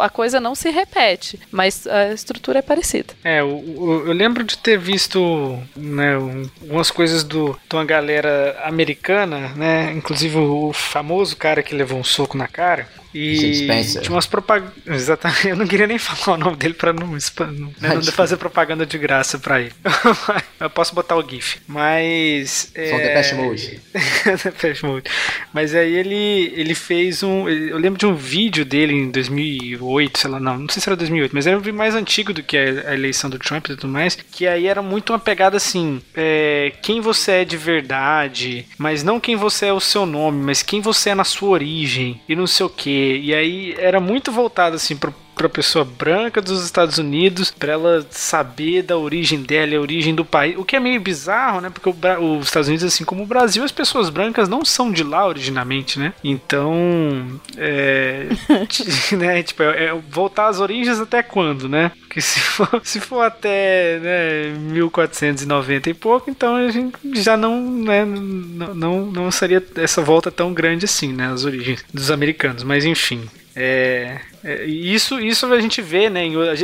a coisa não se repete, mas a estrutura é parecida. É, o- eu lembro de ter visto né, um- algumas coisas do, de uma galera americana, né? Inclusive o famoso cara que levou um soco na cara. E Sid Spencer. tinha umas propagandas. Exatamente, eu não queria nem falar o nome dele pra não, spam- não, né, não fazer propaganda de graça pra ele. eu posso botar o GIF. Mas. Só é... Depeche Mode. Depeche Mode. Mas aí ele, ele fez um. Eu lembro de um vídeo dele em 2008, sei lá, não, não sei se era 2008, mas era um vídeo mais antigo do que a, a eleição do Trump e tudo mais. Que aí era muito uma pegada assim: é, quem você é de verdade, mas não quem você é o seu nome, mas quem você é na sua origem e não sei o que. E aí era muito voltado assim pro pra pessoa branca dos Estados Unidos, pra ela saber da origem dela e a origem do país. O que é meio bizarro, né? Porque os Estados Unidos, assim como o Brasil, as pessoas brancas não são de lá originalmente, né? Então, é, né? Tipo, é, é voltar às origens até quando, né? Porque se for, se for até né, 1490 e pouco, então a gente já não, né, não, não, não seria essa volta tão grande assim, né? As origens dos americanos. Mas enfim. É, é, isso, isso a gente vê, né?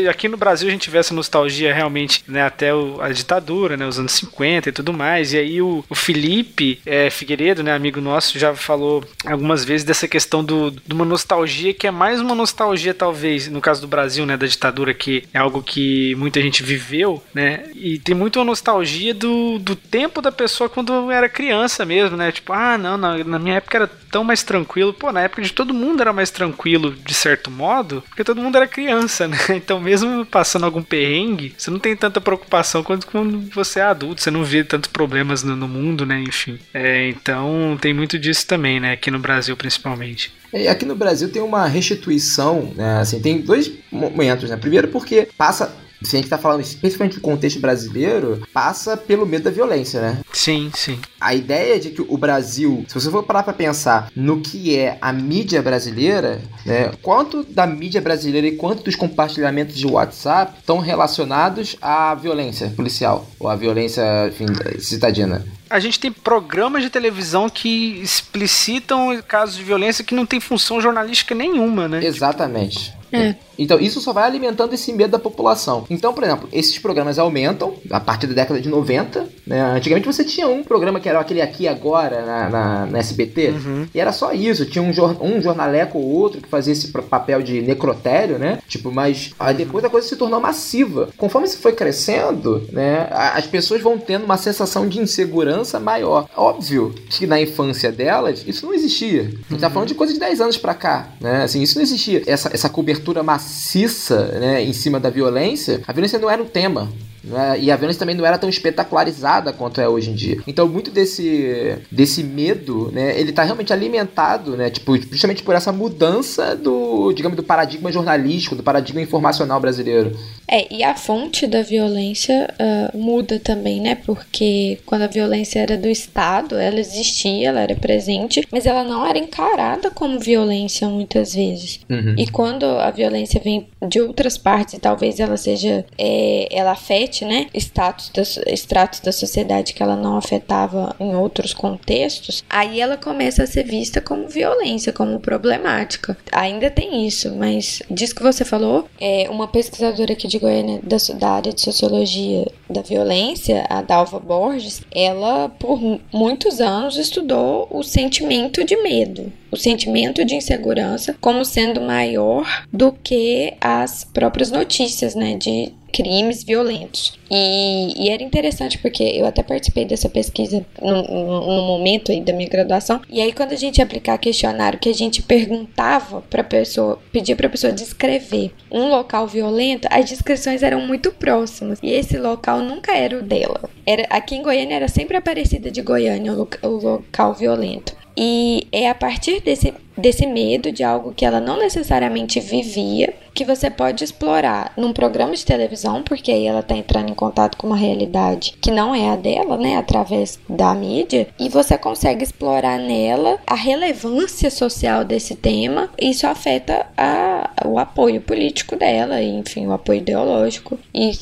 aqui no Brasil a gente vê essa nostalgia realmente, né? Até o- a ditadura, né? Os anos 50 e tudo mais. E aí o, o Felipe é, Figueiredo, né? Amigo nosso, já falou algumas vezes dessa questão do, de uma nostalgia que é mais uma nostalgia, talvez, no caso do Brasil, né? Da ditadura, que é algo que muita gente viveu, né? E tem muito uma nostalgia do, do tempo da pessoa quando era criança mesmo, né? Tipo, ah, não, na, na minha época era tão mais tranquilo. Pô, na época de todo mundo era mais tranquilo, de certo modo, porque todo mundo era criança, né? Então, mesmo passando algum perrengue, você não tem tanta preocupação quanto quando você é adulto, você não vê tantos problemas no, no mundo, né? Enfim. É, então, tem muito disso também, né? Aqui no Brasil, principalmente. E aqui no Brasil tem uma restituição, né? Assim, tem dois momentos, né? Primeiro porque passa, se a gente tá falando especificamente do contexto brasileiro, passa pelo medo da violência, né? Sim, sim. A ideia de que o Brasil, se você for parar pra pensar no que é a mídia brasileira, né? Quanto da mídia brasileira e quanto dos compartilhamentos de WhatsApp estão relacionados à violência policial ou à violência enfim, citadina? A gente tem programas de televisão que explicitam casos de violência que não tem função jornalística nenhuma, né? Exatamente. É. Então, isso só vai alimentando esse medo da população. Então, por exemplo, esses programas aumentam a partir da década de 90. Né? Antigamente você tinha um programa que era aquele aqui agora na, na, na SBT. E era só isso. Tinha um, jor- um jornaleco ou outro que fazia esse papel de necrotério, né? Tipo, mas aí depois a coisa se tornou massiva. Conforme isso foi crescendo, né? As pessoas vão tendo uma sensação de insegurança maior. Óbvio que na infância delas, isso não existia. A gente tá falando de coisa de 10 anos pra cá, né? Assim, isso não existia. Essa, essa cobertura maciça, né, em cima da violência, a violência não era um tema. Né? E a violência também não era tão espetacularizada quanto é hoje em dia. Então, muito desse, desse medo, né, ele tá realmente alimentado, né, tipo, justamente por essa mudança do, digamos, do paradigma jornalístico, do paradigma informacional brasileiro. É, e a fonte da violência ah, muda também, né? Porque quando a violência era do Estado, ela existia, ela era presente, mas ela não era encarada como violência muitas vezes. Uhum. E quando a violência vem de outras partes, e talvez ela seja. é, ela afete reflete, né, status da, estratos da sociedade que ela não afetava em outros contextos, aí ela começa a ser vista como violência, como problemática. Ainda tem isso, mas disso que você falou, é uma pesquisadora aqui de Goiânia da, da área de sociologia da violência, a Dalva Borges, ela por muitos anos estudou o sentimento de medo o sentimento de insegurança como sendo maior do que as próprias notícias, né, de crimes violentos. E, e, era interessante porque eu até participei dessa pesquisa no, no, momento aí da minha graduação. E aí, quando a gente ia aplicar questionário, que a gente perguntava para pessoa, pedia para pessoa descrever um local violento, as descrições eram muito próximas. E esse local nunca era o dela. Era, aqui em Goiânia era sempre a Aparecida de Goiânia o, o local violento. E é a partir desse, desse medo de algo que ela não necessariamente vivia que você pode explorar num programa de televisão, porque aí ela está entrando em contato com uma realidade que não é a dela, né, através da mídia, e você consegue explorar nela a relevância social desse tema. Isso afeta a, o apoio político dela, enfim, o apoio ideológico e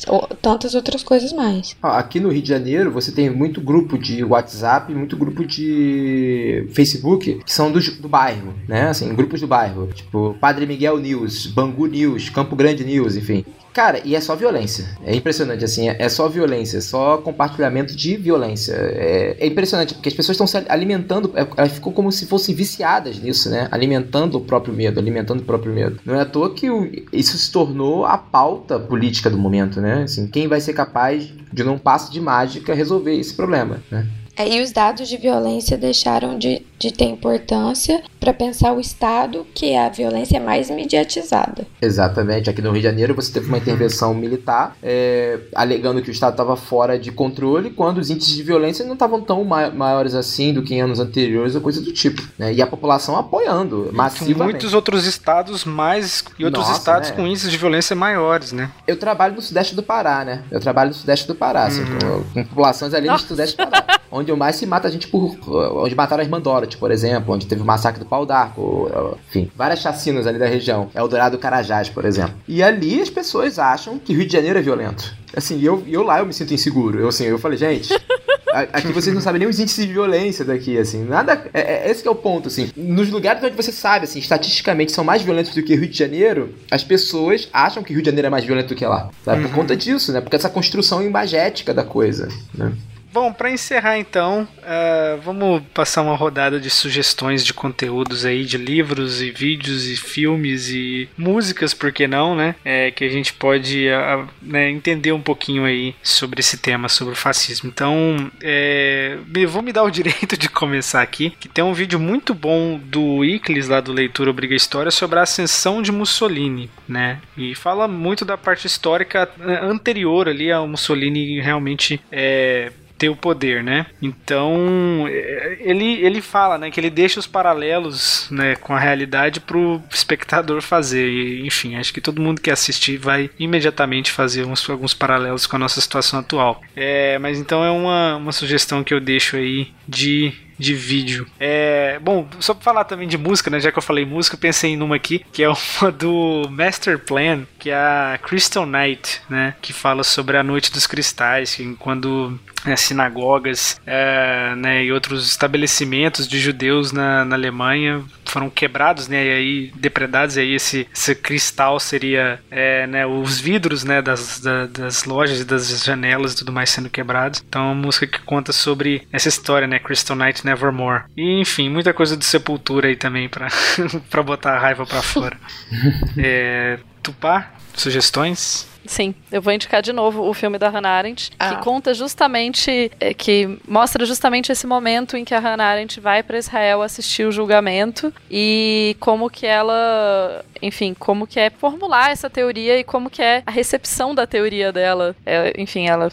tantas outras coisas mais. Aqui no Rio de Janeiro, você tem muito grupo de WhatsApp, muito grupo de Facebook que são do, do bairro, né? Assim, grupos do bairro, tipo Padre Miguel News, Bangu News Campo Grande News, enfim. Cara, e é só violência. É impressionante, assim, é só violência, é só compartilhamento de violência. É, é impressionante, porque as pessoas estão se alimentando, é, elas ficam como se fossem viciadas nisso, né? Alimentando o próprio medo, alimentando o próprio medo. Não é à toa que o, isso se tornou a pauta política do momento, né? Assim, quem vai ser capaz de, num passo de mágica, resolver esse problema, né? É, e os dados de violência deixaram de, de ter importância para pensar o Estado, que é a violência mais mediatizada. Exatamente. Aqui no Rio de Janeiro você teve uma intervenção militar é, alegando que o Estado estava fora de controle, quando os índices de violência não estavam tão ma maiores assim do que em anos anteriores ou coisa do tipo. Né? E a população apoiando massivamente. muitos outros estados mais e outros Nossa, estados né? com índices de violência maiores, né? Eu trabalho no sudeste do Pará, né? Eu trabalho no sudeste do Pará, assim, uhum. com, com populações ali Nossa. no sudeste do Pará. onde onde mais se mata a gente por. onde mataram as Mandorot, por exemplo, onde teve o massacre do Pau d'Arco, enfim, várias chacinas ali da região. Eldorado Carajás, por exemplo. E ali as pessoas acham que Rio de Janeiro é violento. Assim, eu, eu lá eu me sinto inseguro. Eu assim, eu falei, gente, aqui vocês não sabem nem os índices de violência daqui, assim. Nada. É, é, esse é o ponto, assim. Nos lugares onde você sabe, assim, estatisticamente são mais violentos do que Rio de Janeiro, as pessoas acham que Rio de Janeiro é mais violento do que lá. Sabe? Por uhum. conta disso, né? Porque essa construção imagética da coisa, né? Bom, para encerrar então, uh, vamos passar uma rodada de sugestões de conteúdos aí, de livros e vídeos e filmes e músicas, por que não, né? É, que a gente pode né, entender um pouquinho aí sobre esse tema, sobre o fascismo. Então, é, vou me dar o direito de começar aqui, que tem um vídeo muito bom do Iclis, lá do Leitura Obriga História, sobre a ascensão de Mussolini, né? E fala muito da parte histórica anterior ali ao Mussolini realmente é, ter o poder, né? Então, é, ele, ele fala, né, que ele deixa os paralelos, né, com a realidade pro espectador fazer. E, enfim, acho que todo mundo que assistir vai imediatamente fazer uns, alguns paralelos com a nossa situação atual. É, mas então é uma, uma sugestão que eu deixo aí de de vídeo. É, bom, só pra falar também de música, né? Já que eu falei música, eu pensei em uma aqui, que é uma do Master Plan, que é a Crystal Night, né? Que fala sobre a Noite dos Cristais, que quando é, sinagogas é, né, e outros estabelecimentos de judeus na, na Alemanha foram quebrados, né, e aí depredados, e aí esse, esse cristal seria é, né, os vidros né, das, da, das lojas e das janelas e tudo mais sendo quebrados. Então é uma música que conta sobre essa história, né, Crystal Night Nevermore. E enfim, muita coisa de sepultura aí também para pra botar a raiva para fora. é, Tupá, sugestões? Sim, eu vou indicar de novo o filme da Hannah Arendt, ah. que conta justamente, é, que mostra justamente esse momento em que a Hannah Arendt vai para Israel assistir o julgamento e como que ela, enfim, como que é formular essa teoria e como que é a recepção da teoria dela. É, enfim, ela,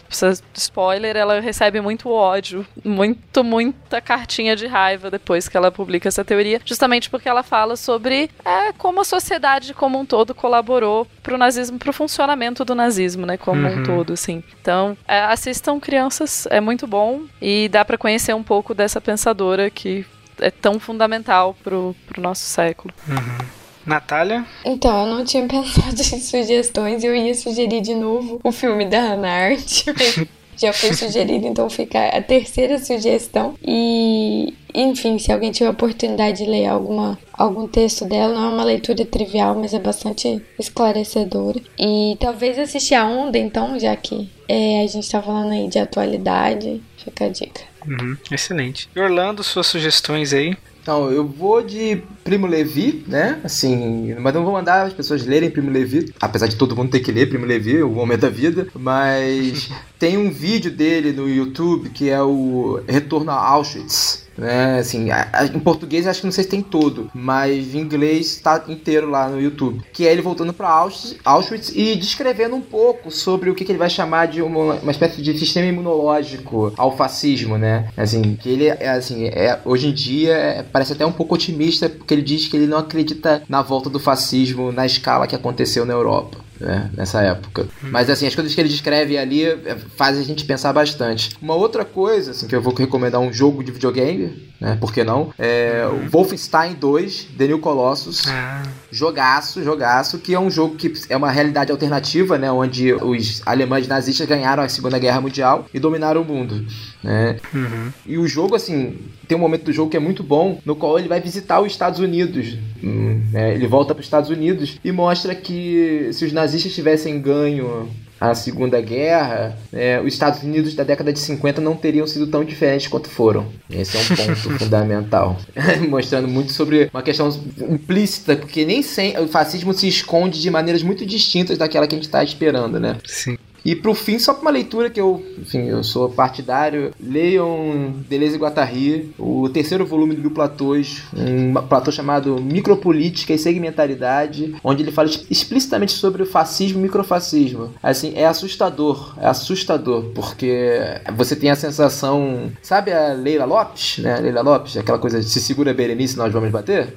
spoiler, ela recebe muito ódio, muito, muita cartinha de raiva depois que ela publica essa teoria, justamente porque ela fala sobre é, como a sociedade como um todo colaborou para o nazismo, para o funcionamento do nazismo, né, como uhum. um todo, assim. Então, é, assistam crianças, é muito bom e dá para conhecer um pouco dessa pensadora que é tão fundamental pro, pro nosso século. Uhum. Natália? Então, eu não tinha pensado em sugestões, eu ia sugerir de novo o filme da Hannah Arendt, mas já foi sugerido, então fica a terceira sugestão. E, enfim, se alguém tiver a oportunidade de ler alguma, algum texto dela, não é uma leitura trivial, mas é bastante esclarecedora. E talvez assistir a Onda, então, já que é, a gente tá falando aí de atualidade, fica a dica. Uhum, excelente. E Orlando, suas sugestões aí? Então, eu vou de Primo Levi, né? Assim, mas não vou mandar as pessoas lerem Primo Levi, apesar de todo mundo ter que ler Primo Levi, o Homem da Vida, mas tem um vídeo dele no YouTube que é o Retorno a Auschwitz. Né, assim, em português acho que não sei se tem todo, mas em inglês tá inteiro lá no YouTube. Que é ele voltando para Auschwitz, Auschwitz e descrevendo um pouco sobre o que, que ele vai chamar de uma, uma espécie de sistema imunológico ao fascismo, né? Assim, que ele é assim, é, hoje em dia é, parece até um pouco otimista, porque ele diz que ele não acredita na volta do fascismo na escala que aconteceu na Europa. Né, nessa época. Mas assim, as coisas que ele descreve ali é, fazem a gente pensar bastante. Uma outra coisa, assim, que eu vou recomendar um jogo de videogame, né? Por que não? É o Wolfenstein 2, The New Colossus. Ah, Jogaço, jogaço, que é um jogo que é uma realidade alternativa, né? Onde os alemães nazistas ganharam a Segunda Guerra Mundial e dominaram o mundo, né? uhum. E o jogo, assim, tem um momento do jogo que é muito bom, no qual ele vai visitar os Estados Unidos. Hum, né? Ele volta para os Estados Unidos e mostra que se os nazistas tivessem ganho a Segunda Guerra, é, os Estados Unidos da década de 50 não teriam sido tão diferentes quanto foram. Esse é um ponto fundamental. Mostrando muito sobre uma questão implícita, porque nem sempre o fascismo se esconde de maneiras muito distintas daquela que a gente está esperando, né? Sim. E pro fim, só pra uma leitura que eu, enfim, eu sou partidário, leiam Deleuze e Guattari, o terceiro volume do Platôs, um platô chamado Micropolítica e Segmentaridade, onde ele fala explicitamente sobre o fascismo e microfascismo. Assim, é assustador, é assustador, porque você tem a sensação, sabe a Leila Lopes, né? Leila Lopes, aquela coisa de se segura Berenice, nós vamos bater?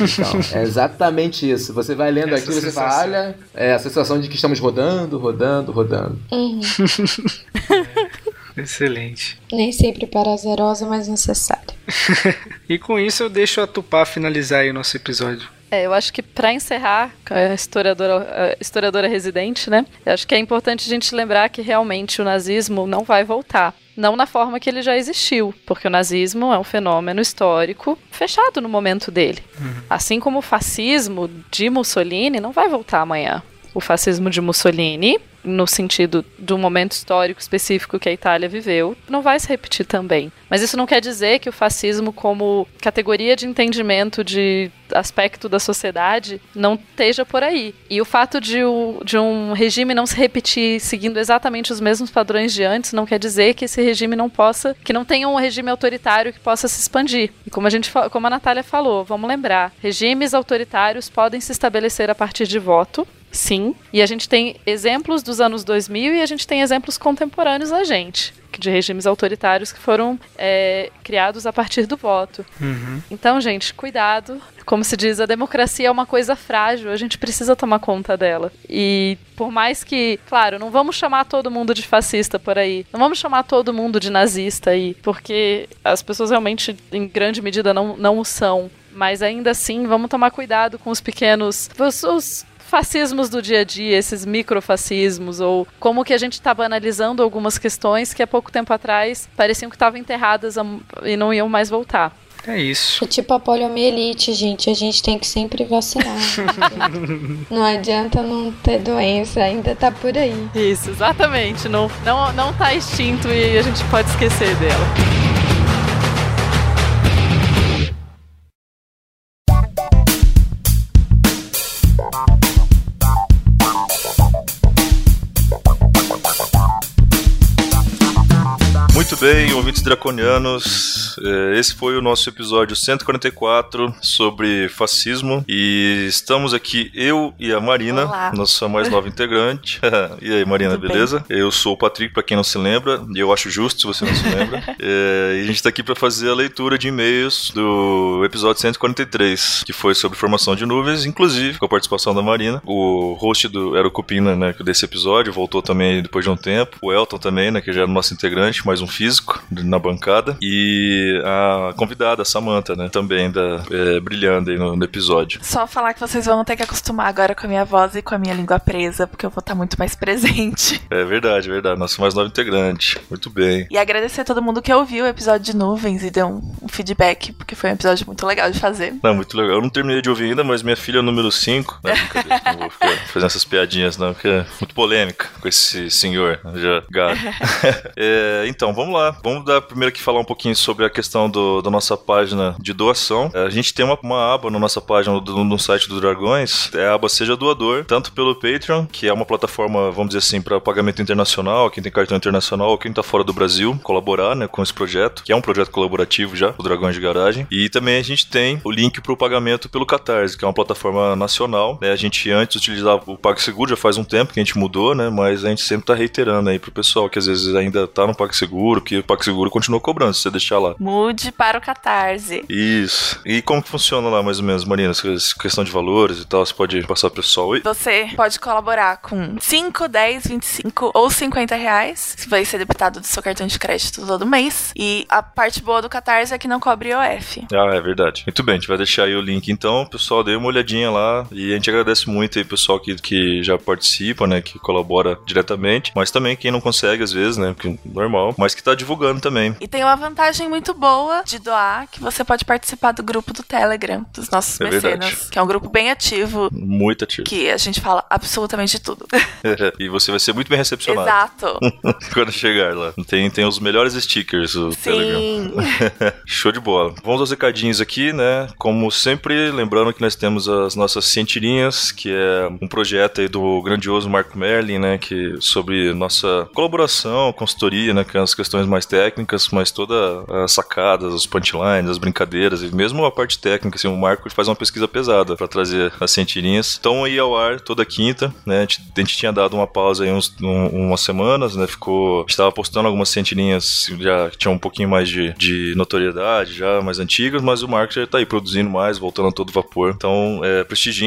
Então, é exatamente isso. Você vai lendo Essa e você fala, sensação. olha, é a sensação de que estamos rodando, rodando, rodando. Uhum. Excelente. Nem sempre prazerosa, mas necessária. E com isso eu deixo a Tupá finalizar aí o nosso episódio. É, eu acho que para encerrar, a historiadora, a historiadora residente, né? Eu acho que é importante a gente lembrar que realmente o nazismo não vai voltar. Não na forma que ele já existiu, porque o nazismo é um fenômeno histórico fechado no momento dele. Assim como o fascismo de Mussolini não vai voltar amanhã. O fascismo de Mussolini, no sentido do momento histórico específico que a Itália viveu, não vai se repetir também. Mas isso não quer dizer que o fascismo, como categoria de entendimento de aspecto da sociedade, não esteja por aí. E o fato de, o- de um regime não se repetir seguindo exatamente os mesmos padrões de antes, não quer dizer que esse regime não possa, que não tenha um regime autoritário que possa se expandir. E como a gente, como a Natália falou, vamos lembrar, regimes autoritários podem se estabelecer a partir de voto, Sim, e a gente tem exemplos dos anos 2000 e a gente tem exemplos contemporâneos a gente, de regimes autoritários que foram é, criados a partir do voto. Então, gente, cuidado. Como se diz, a democracia é uma coisa frágil, a gente precisa tomar conta dela. E por mais que, claro, não vamos chamar todo mundo de fascista por aí, não vamos chamar todo mundo de nazista aí, porque as pessoas realmente, em grande medida, não, não o são. Mas ainda assim, vamos tomar cuidado com os pequenos. Os, os fascismos do dia a dia, esses microfascismos, ou como que a gente está banalizando algumas questões que há pouco tempo atrás pareciam que estavam enterradas e não iam mais voltar. É isso. É tipo a poliomielite, gente. A gente tem que sempre vacinar. não adianta não ter doença, ainda tá por aí. Isso, exatamente. Não, não, não tá extinto e a gente pode esquecer dela. Bem, ouvintes draconianos, eh, esse foi o nosso episódio 144 sobre fascismo e estamos aqui eu e a Marina, Olá. nossa mais nova integrante. e aí, Marina, Tudo bem? beleza? Eu sou o Patrick, pra quem não se lembra, e eu acho justo se você não se lembra. Eh, e a gente tá aqui pra fazer a leitura de e-mails do episódio 143, que foi sobre formação de nuvens, inclusive com a participação da Marina. O host do era o Cupina, né, desse episódio, voltou também depois de um tempo. O Elton também, né, que já era nosso integrante, mais um físico. Físico na bancada e a convidada, a Samantha, né? Também da, é, brilhando aí no, no, episódio. Só falar que vocês vão ter que acostumar agora com a minha voz e com a minha língua presa, porque eu vou estar muito mais presente. É verdade, verdade. Nosso mais novo integrante. Muito bem. E agradecer a todo mundo que ouviu o episódio de nuvens e deu um, um feedback, porque foi um episódio muito legal de fazer. Não, muito legal. Eu não terminei de ouvir ainda, mas minha filha é o número 5. Né? não vou ficar fazendo essas piadinhas, não, porque é muito polêmica com esse senhor já gato. é, então, vamos lá. Vamos dar primeiro aqui falar um pouquinho sobre a questão do, da nossa página de doação. É, a gente tem uma, uma aba na nossa página no, no site do Dragões, é a aba Seja Doador, tanto pelo Patreon, que é uma plataforma, vamos dizer assim, para pagamento internacional, quem tem cartão internacional quem tá fora do Brasil, colaborar né, com esse projeto, que é um projeto colaborativo já, o Dragões de Garagem. E também a gente tem o link para o pagamento pelo Catarse, que é uma plataforma nacional. Né? A gente antes utilizava o PagSeguro, já faz um tempo que a gente mudou, né? Mas a gente sempre tá reiterando aí pro pessoal que às vezes ainda tá no PagSeguro, que o PagSeguro continua cobrando se você deixar lá. Mude para o Catarse. Isso. E como que funciona lá mais ou menos, Marina? Questão de valores e tal, você pode passar pro pessoal aí? Você pode colaborar com 5, 10, 25 ou 50 reais, que vai ser debitado do seu cartão de crédito todo mês. E a parte boa do Catarse é que não cobre IOF. Ah, é verdade. Muito bem, a gente vai deixar aí o link então. Pessoal, dê uma olhadinha lá e a gente agradece muito aí pessoal que, que já participa, né, que colabora diretamente, mas também quem não consegue às vezes, né, porque normal, mas que tá divulgando também. E tem uma vantagem muito boa de doar, que você pode participar do grupo do Telegram dos nossos é mecenas, verdade. que é um grupo bem ativo. Muito ativo. Que a gente fala absolutamente tudo. e você vai ser muito bem recepcionado. Exato. Quando chegar lá. Tem, tem os melhores stickers o Sim. Telegram. Show de bola. Vamos aos recadinhos aqui, né? Como sempre, lembrando que nós temos as nossas cientirinhas, que é um projeto aí do grandioso Marco Merlin, né? Que sobre nossa colaboração, consultoria, né? Que é as questões mais técnicas, mas toda as sacadas, os punchlines, as brincadeiras e mesmo a parte técnica, assim, o Marco faz uma pesquisa pesada para trazer as cientirinhas. Então aí ao ar toda quinta, né? A gente, a gente tinha dado uma pausa aí uns, um, umas semanas, né? Ficou, a gente tava postando algumas cientirinhas já tinham um pouquinho mais de, de notoriedade, já mais antigas, mas o Marco já tá aí produzindo mais, voltando a todo vapor. Então, é,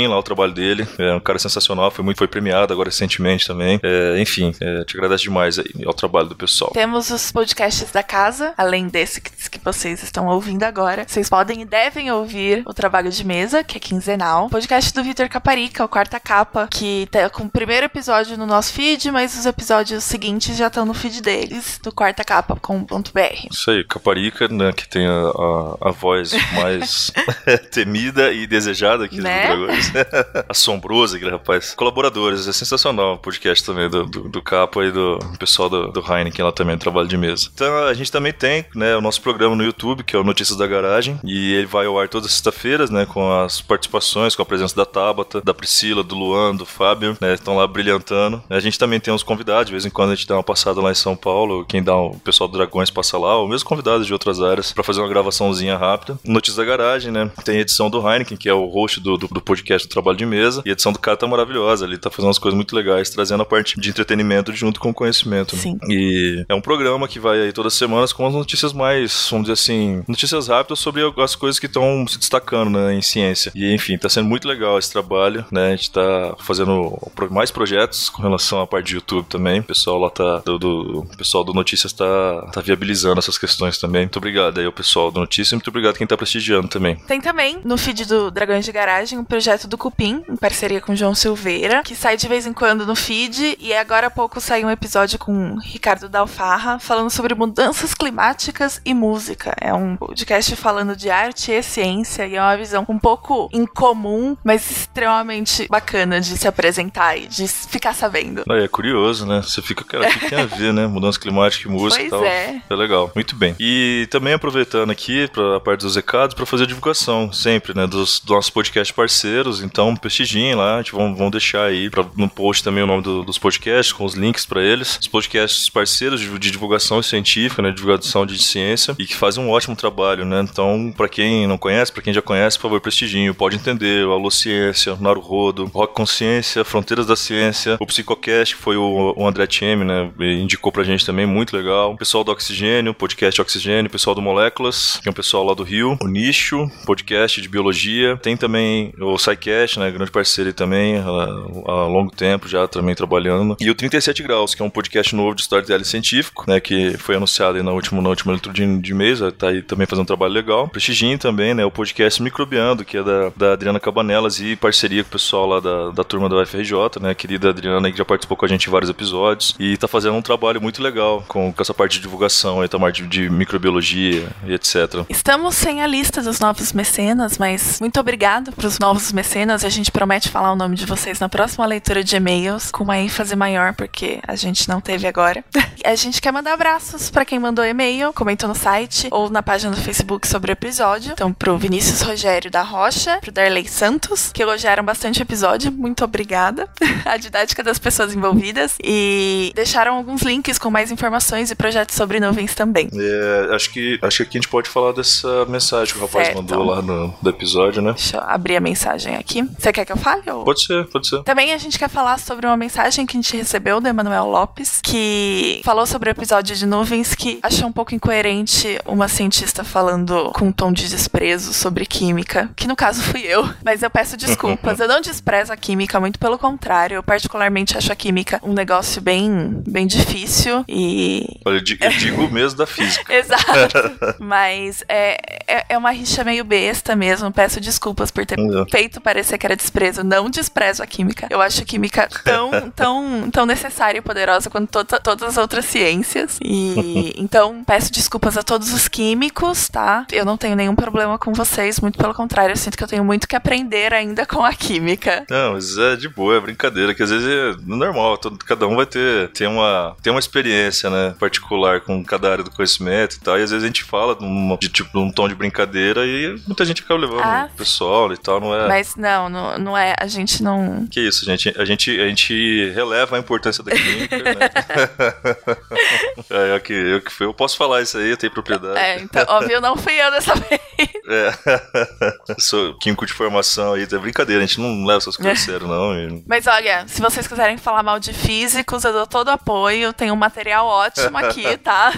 lá o trabalho dele. É um cara sensacional, foi muito foi premiado agora recentemente também. É, enfim, é, te agradeço demais aí ao trabalho do pessoal. Temos os podcasts da casa, além desse que, que vocês estão ouvindo agora. Vocês podem e devem ouvir o trabalho de mesa, que é quinzenal. Podcast do Vitor Caparica, o quarta capa, que tá com o primeiro episódio no nosso feed, mas os episódios seguintes já estão no feed deles, do quarta capa.com.br. Isso aí, Caparica, né, que tem a, a, a voz mais temida e desejada aqui né? do Dragões. Assombroso aquele rapaz. Colaboradores, é sensacional o podcast também do, do, do Capa e do pessoal do, do Heineken lá também, trabalho de mesa. Então a gente também tem né, o nosso programa no YouTube, que é o Notícias da Garagem, e ele vai ao ar todas as sexta-feiras, né, com as participações, com a presença da Tabata, da Priscila, do Luan, do Fábio, né, estão lá brilhantando. A gente também tem uns convidados, de vez em quando a gente dá uma passada lá em São Paulo, quem dá o pessoal do Dragões passa lá, ou mesmo convidados de outras áreas, para fazer uma gravaçãozinha rápida. Notícias da Garagem, né, tem a edição do Heineken, que é o host do, do, do podcast do Trabalho de Mesa, e a edição do cara tá maravilhosa, ele tá fazendo umas coisas muito legais, trazendo a parte de entretenimento junto com conhecimento. Né? Sim. E é um programa que vai aí todas as semanas com as notícias mais, vamos dizer assim, notícias rápidas sobre as coisas que estão se destacando né, em ciência. E enfim, tá sendo muito legal esse trabalho, né? A gente tá fazendo mais projetos com relação à parte de YouTube também. O pessoal lá tá. Do, do o pessoal do Notícias tá, tá viabilizando essas questões também. Muito obrigado aí ao pessoal do Notícias e muito obrigado quem tá prestigiando também. Tem também no feed do Dragões de Garagem um projeto do Cupim, em parceria com João Silveira, que sai de vez em quando no feed. E agora há pouco saiu um episódio com Ricardo Dalfarra falando sobre mudanças climáticas e música. É um podcast falando de arte e ciência e é uma visão um pouco incomum, mas extremamente bacana de se apresentar e de ficar sabendo. É, é curioso, né? Você fica, cara, o que tem a ver, né? Mudança climática e música pois e tal. É. é legal. Muito bem. E também aproveitando aqui para a parte dos recados, para fazer a divulgação sempre, né? Dos, dos nossos podcast parceiros. Então, prestigiem lá, a gente vão, vão deixar aí pra, no post também o nome do, dos podcasts, com os links para eles. Os podcasts parceiros de, de divulgação científica, né? Divulgação de ciência e que fazem um ótimo trabalho, né? Então, para quem não conhece, para quem já conhece, por favor, prestigiem. Pode entender, o Alô Ciência, Naruhodo, Rock Consciência, Fronteiras da Ciência, o Psicocast, que foi o, o André Tchemi, né? Indicou pra gente também, muito legal. O pessoal do Oxigênio, podcast Oxigênio, o pessoal do Moléculas, que é um pessoal lá do Rio. O Nicho, podcast de biologia. Tem também o SciCast, né? Grande parceiro também, há longo tempo já também trabalhando. E o 37 Graus, que é um podcast novo de storytelling científico, né? Que foi anunciado na última, na última leitura de, mês, tá aí também fazendo um trabalho legal. Prestigiem também, né, o podcast Microbiando, que é da, da Adriana Cabanelas e parceria com o pessoal lá da, da turma da UFRJ, né, a querida Adriana que já participou com a gente em vários episódios e tá fazendo um trabalho muito legal com, com essa parte de divulgação aí, Tamar, de, de microbiologia e etc. Estamos sem a lista dos novos mecenas, mas muito obrigado pros novos mecenas. A gente promete falar o nome de vocês na próxima leitura de e-mails, com uma ênfase maior, porque a gente não teve agora. a gente quer mandar abraços para quem mandou e-mail, comentou no site ou na página do Facebook sobre o episódio. Então, pro Vinícius Rogério da Rocha, pro Darley Santos, que elogiaram bastante o episódio. Muito obrigada. a didática das pessoas envolvidas. E deixaram alguns links com mais informações e projetos sobre nuvens também. É, acho que acho que aqui a gente pode falar dessa mensagem que o rapaz Certo. mandou lá no do episódio, né? Deixa eu abrir a mensagem aqui. Você quer que eu fale? Ou... Pode ser, pode ser. Também a gente quer falar sobre uma mensagem que a gente recebeu do Emanuel Lopes, que falou sobre o episódio de nuvens que achou um pouco incoerente uma cientista falando com um tom de desprezo sobre química, que no caso fui eu. Mas eu peço desculpas. eu não desprezo a química, muito pelo contrário. Eu particularmente acho a química um negócio bem, bem difícil e Olha, eu di- eu digo mesmo da física. Exato. Mas é, é, é uma rixa meio besta mesmo. Peço desculpas por ter feito parecer que era desprezo. Não desprezo a química. Eu acho a química tão, tão, tão necessária e poderosa quanto to- todas as outras ciências. E então peço desculpas a todos os químicos, tá? Eu não tenho nenhum problema com vocês. Muito pelo contrário, eu sinto que eu tenho muito que aprender ainda com a química. Não, mas é de boa, é brincadeira, que às vezes é normal, todo, cada um vai ter, ter, uma, ter uma experiência, né, particular com cada área do conhecimento e tal, e às vezes a gente fala numa- de tipo num tom de brincadeira e muita gente acaba levando Ah, o pessoal e tal, não é... Mas não, não, não é. A gente não. Que isso, gente, a gente, a gente releva a importância da química, né? é, eu que, eu que fui, eu posso falar isso aí, eu tenho propriedade. É, então, óbvio, não fui eu dessa vez. É. Sou químico de formação aí, é brincadeira, a gente não leva essas coisas a sério, não. e- Mas olha, se vocês quiserem falar mal de físicos, eu dou todo o apoio. Tem um material ótimo aqui, tá?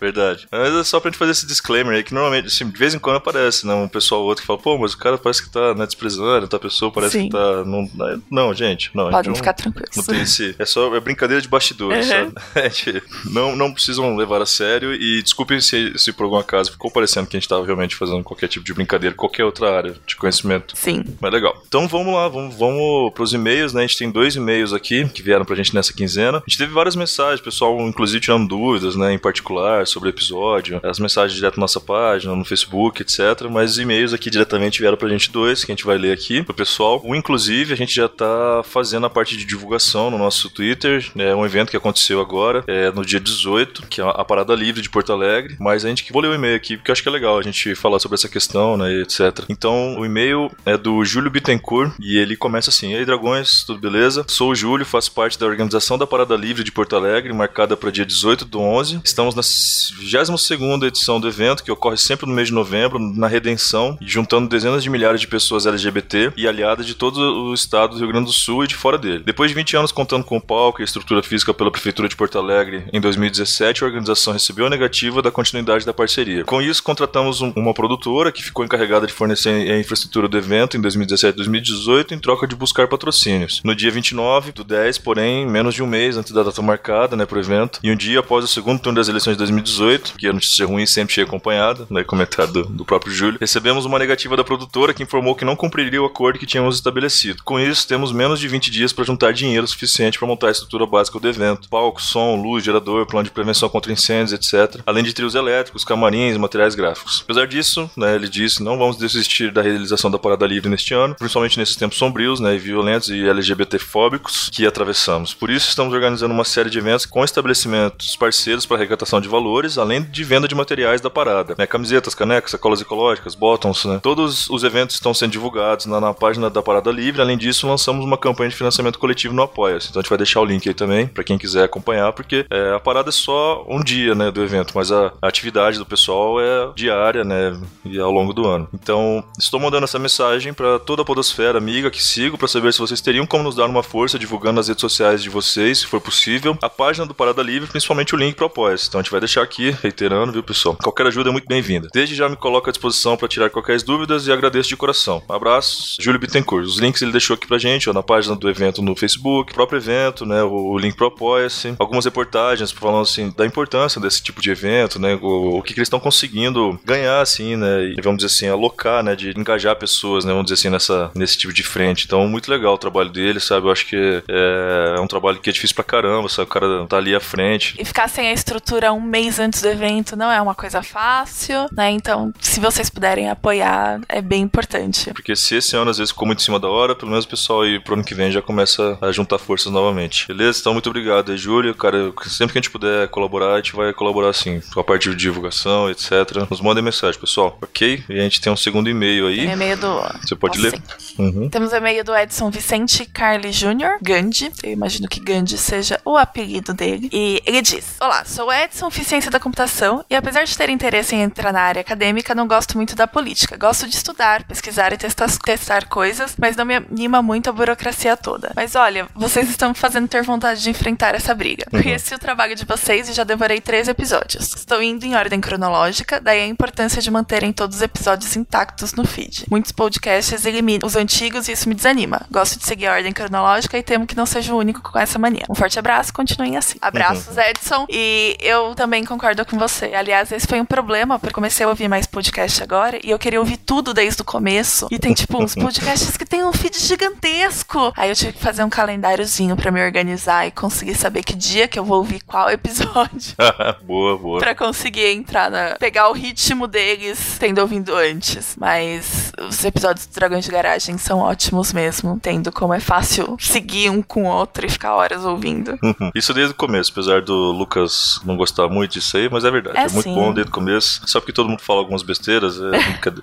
Verdade. Mas é só pra gente fazer esse disclaimer aí, que normalmente, assim, de vez em quando aparece, né? Um pessoal ou outro que fala, pô, mas o cara parece que tá né, desprezando, tá pessoa parece Sim. que tá. Não, não gente, não. Podem não- ficar tranquilos. Não tem esse. É só é brincadeira de bastidores, Uhum. sabe? A gente não, não precisam levar a sério e desculpem se, se por algum acaso ficou parecendo que a gente tava realmente fazendo qualquer tipo de brincadeira, qualquer outra área de conhecimento. Sim. Mas legal. Então vamos lá, vamos, vamos pros e-mails, né? A gente tem dois e-mails aqui que vieram pra gente nessa quinzena. A gente teve várias mensagens, pessoal, inclusive tirando dúvidas, né? Em particular, sobre o episódio. As mensagens direto na nossa página, no Facebook, etc. Mas os e-mails aqui diretamente vieram pra gente dois, que a gente vai ler aqui pro pessoal. Um, inclusive, a gente já tá fazendo a parte de divulgação no nosso Twitter. É um evento que aconteceu agora, é no dia 18, que é a Parada Livre de Porto Alegre. Mas a gente que vou ler o e-mail aqui, porque eu acho que é legal a gente falar sobre essa questão, né? Etc. Então, o e-mail é do Júlio Bittencourt e ele começa assim: Ei, dragões, tudo beleza? Sou o Júlio, faço parte da organização da Parada Livre de Porto Alegre, marcada para dia 18 do 11. Estamos na 22 edição do evento, que ocorre sempre no mês de novembro, na Redenção, juntando dezenas de milhares de pessoas LGBT e aliadas de todo o estado do Rio Grande do Sul e de fora dele. Depois de 20 anos contando com o palco e a estrutura física pela Prefeitura de Porto Alegre, em 2017 a organização recebeu a negativa da continuidade da parceria. Com isso, contratamos um- uma produtora que ficou encarregada de fornecer a infraestrutura do evento em 2017 e 2018 em troca de buscar patrocínios. No dia 29 do 10, porém, menos de um mês antes da data marcada né, para o evento, e um dia após o segundo turno das eleições de 2018, que a notícia ruim sempre chega acompanhada, né, comentário do, próprio Júlio, recebemos uma negativa da produtora que informou que não cumpriria o acordo que tínhamos estabelecido. Com isso, temos menos de 20 dias para juntar dinheiro suficiente para montar a estrutura básica do evento: palco, som, luz, gerador, de prevenção contra incêndios, etc. Além de trios elétricos, camarins materiais gráficos. Apesar disso, né, ele disse, não vamos desistir da realização da Parada Livre neste ano, principalmente nesses tempos sombrios, né, violentos e LGBT-fóbicos que atravessamos. Por isso, estamos organizando uma série de eventos com estabelecimentos parceiros para arrecadação de valores, além de venda de materiais da parada. Né, camisetas, canecas, sacolas ecológicas, bottoms, né. Todos os eventos estão sendo divulgados na, na página da Parada Livre. Além disso, lançamos uma campanha de financiamento coletivo no Apoia-se. Então a gente vai deixar o link aí também, para quem quiser acompanhar, porque é, a parada é só um dia, né, do evento, mas a, atividade do pessoal é diária, né, e ao longo do ano. Então, estou mandando essa mensagem para toda a podosfera amiga que sigo para saber se vocês teriam como nos dar uma força divulgando nas redes sociais de vocês, se for possível, a página do Parada Livre, principalmente o link para Apoia-se. Então a gente vai deixar aqui, reiterando, viu, pessoal? Qualquer ajuda é muito bem-vinda. Desde já me coloco à disposição para tirar qualquer dúvidas e agradeço de coração. Um abraço, Júlio Bittencourt. Os links ele deixou aqui pra gente, ó, na página do evento no Facebook, próprio evento, né, o, o link pro Apoia-se, algumas reportagens falando assim, da importância desse tipo de evento, né? O, o que, que eles estão conseguindo ganhar, assim, né? E vamos dizer assim, alocar, né? De engajar pessoas, né? Vamos dizer assim, nessa, nesse tipo de frente. Então, muito legal o trabalho deles, sabe? Eu acho que é, é um trabalho que é difícil pra caramba, sabe? O cara tá ali à frente. E ficar sem a estrutura um mês antes do evento não é uma coisa fácil, né? Então, se vocês puderem apoiar, é bem importante. Porque se esse ano às vezes ficou muito em cima da hora, pelo menos o pessoal aí pro ano que vem já começa a juntar forças novamente. Beleza? Então, muito obrigado Júlio. Cara, sempre que a gente puder colaborar, a gente vai colaborar sim, com a parte de divulgação, etc. Nos mandem mensagem, pessoal, ok? E a gente tem um segundo e-mail aí. Tem e-mail do. Você pode ler? Uhum. Temos o e-mail do Edson Vicente Carli Jr., Gandhi. Eu imagino que Gandhi seja o apelido dele. E ele diz: Olá, sou Edson, ciência da computação, e apesar de ter interesse em entrar na área acadêmica, não gosto muito da política. Gosto de estudar, pesquisar e testar, testar coisas, mas não me anima muito a burocracia toda. Mas olha, vocês estão me fazendo ter vontade de enfrentar essa briga. Conheci o trabalho de vocês e já devorei três episódios. Estou indo em ordem cronológica, daí a importância de manterem todos os episódios intactos no feed. Muitos podcasts eliminam os antigos e isso me desanima. Gosto de seguir a ordem cronológica e temo que não seja o único com essa mania. Um forte abraço, continuem assim. Abraços, Edson. E eu também concordo com você. Aliás, esse foi um problema, porque comecei a ouvir mais podcast agora e eu queria ouvir tudo desde o começo. E tem, tipo, uns podcasts que tem um feed gigantesco. Aí eu tive que fazer um calendáriozinho pra me organizar e conseguir saber que dia que eu vou ouvir qual episódio. boa, boa. Pra conseguir entrar na. pegar o ritmo deles tendo ouvido antes. Mas os episódios do Dragões de Garagem são ótimos mesmo, tendo como é fácil seguir um com o outro e ficar horas ouvindo. Isso desde o começo, apesar do Lucas não gostar muito disso aí, mas é verdade. É É, muito sim. bom desde o começo. Só porque todo mundo fala algumas besteiras. É.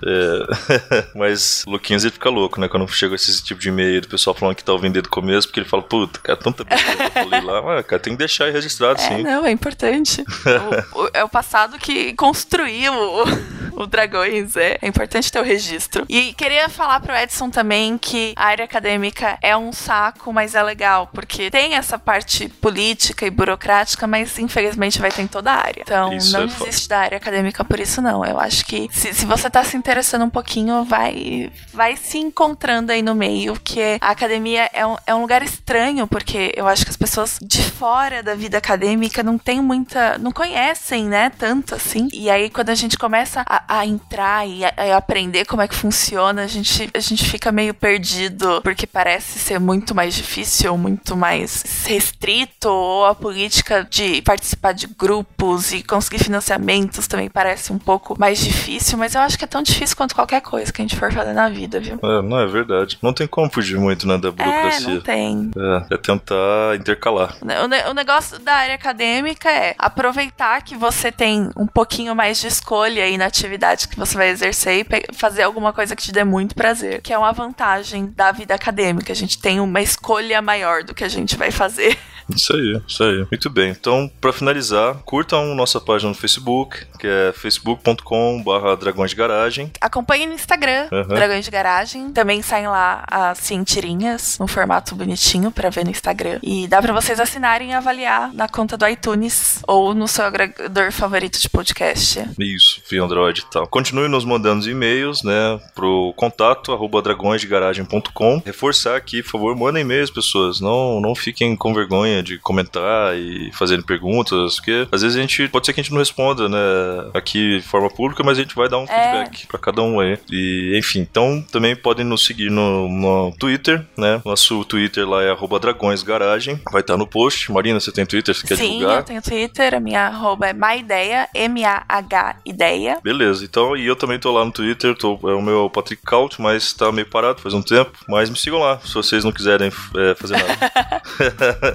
É. mas o Luquinhas ele fica louco, né? Quando chega esse tipo de e-mail do pessoal falando que tá ouvindo desde o começo, porque ele fala, puta, cara, tanta besteira que eu falei lá. Mas, cara, tem que deixar aí registrado, É, sim. não, é importante. O- o- é o passado que construiu o, o Dragões, é. É importante ter o registro. E queria falar pro Edson também que a área acadêmica é um saco, mas é legal, porque tem essa parte política e burocrática, mas infelizmente vai ter em toda a área. Então, Isso não é desiste da área acadêmica por isso, não. Eu acho que se, se você tá se interessando um pouquinho, vai, vai se encontrando aí no meio, que a academia é um, é um lugar estranho, porque eu acho que as pessoas de fora da vida acadêmica não tem muita. não conhecem, né, tanto assim. E aí, quando a gente começa a, a entrar e a, a aprender como é que funciona, a gente, a gente fica meio perdido, porque parece ser muito mais difícil, muito mais restrito, ou a política de participar de grupos e conseguir financiamentos também parece um pouco mais difícil, mas eu acho que é tão difícil quanto qualquer coisa que a gente for fazer na vida, viu? É, não é verdade. Não tem como fugir muito, né, da É, burocracia. não tem. É, é tentar intercalar. O, ne- o negócio da área acadêmica é aproveitar que você tem um pouquinho mais de escolha aí na atividade que você vai exercer e fazer alguma coisa que te dê muito prazer, que é uma vantagem da vida acadêmica. A gente tem uma escolha maior do que a gente vai fazer. Isso aí, isso aí. Muito bem. Então, pra finalizar, curtam nossa página no Facebook, que é facebook.com.br Dragões de Garagem. Acompanhe no Instagram, Uhum. Dragões de Garagem. Também saem lá assim tirinhas, num formato bonitinho pra ver no Instagram. E dá pra vocês assinarem e avaliar na conta do iTunes ou no seu agregador favorito de podcast. Isso, via Android e tal. Continue nos mandando e-mails, né, pro contato arroba dragõesdegaragem.com. Reforçar aqui, por favor, mandem e-mails, pessoas. Não, não fiquem com vergonha de comentar e fazerem perguntas, porque às vezes a gente, pode ser que a gente não responda, né, aqui de forma pública, mas a gente vai dar um feedback pra cada um aí. E, enfim, então também podem nos seguir no, no Twitter, né, nosso Twitter lá é arroba dragõesgaragem. Vai estar no post. Marina, você tem Twitter? Você quer Sim, divulgar? Sim, eu tenho Twitter, a minha arroba é maideia, M-A-H-ideia. Beleza, então, e eu também tô lá no Twitter, tô, é o meu Patrick Couch, mas tá meio parado faz um tempo, mas me sigam lá, se vocês não quiserem é, fazer nada.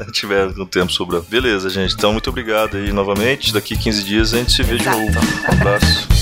Tiver um tempo sobrando. Beleza, gente, então muito obrigado aí novamente, daqui 15 dias a gente se vê Exato. de novo. Um abraço.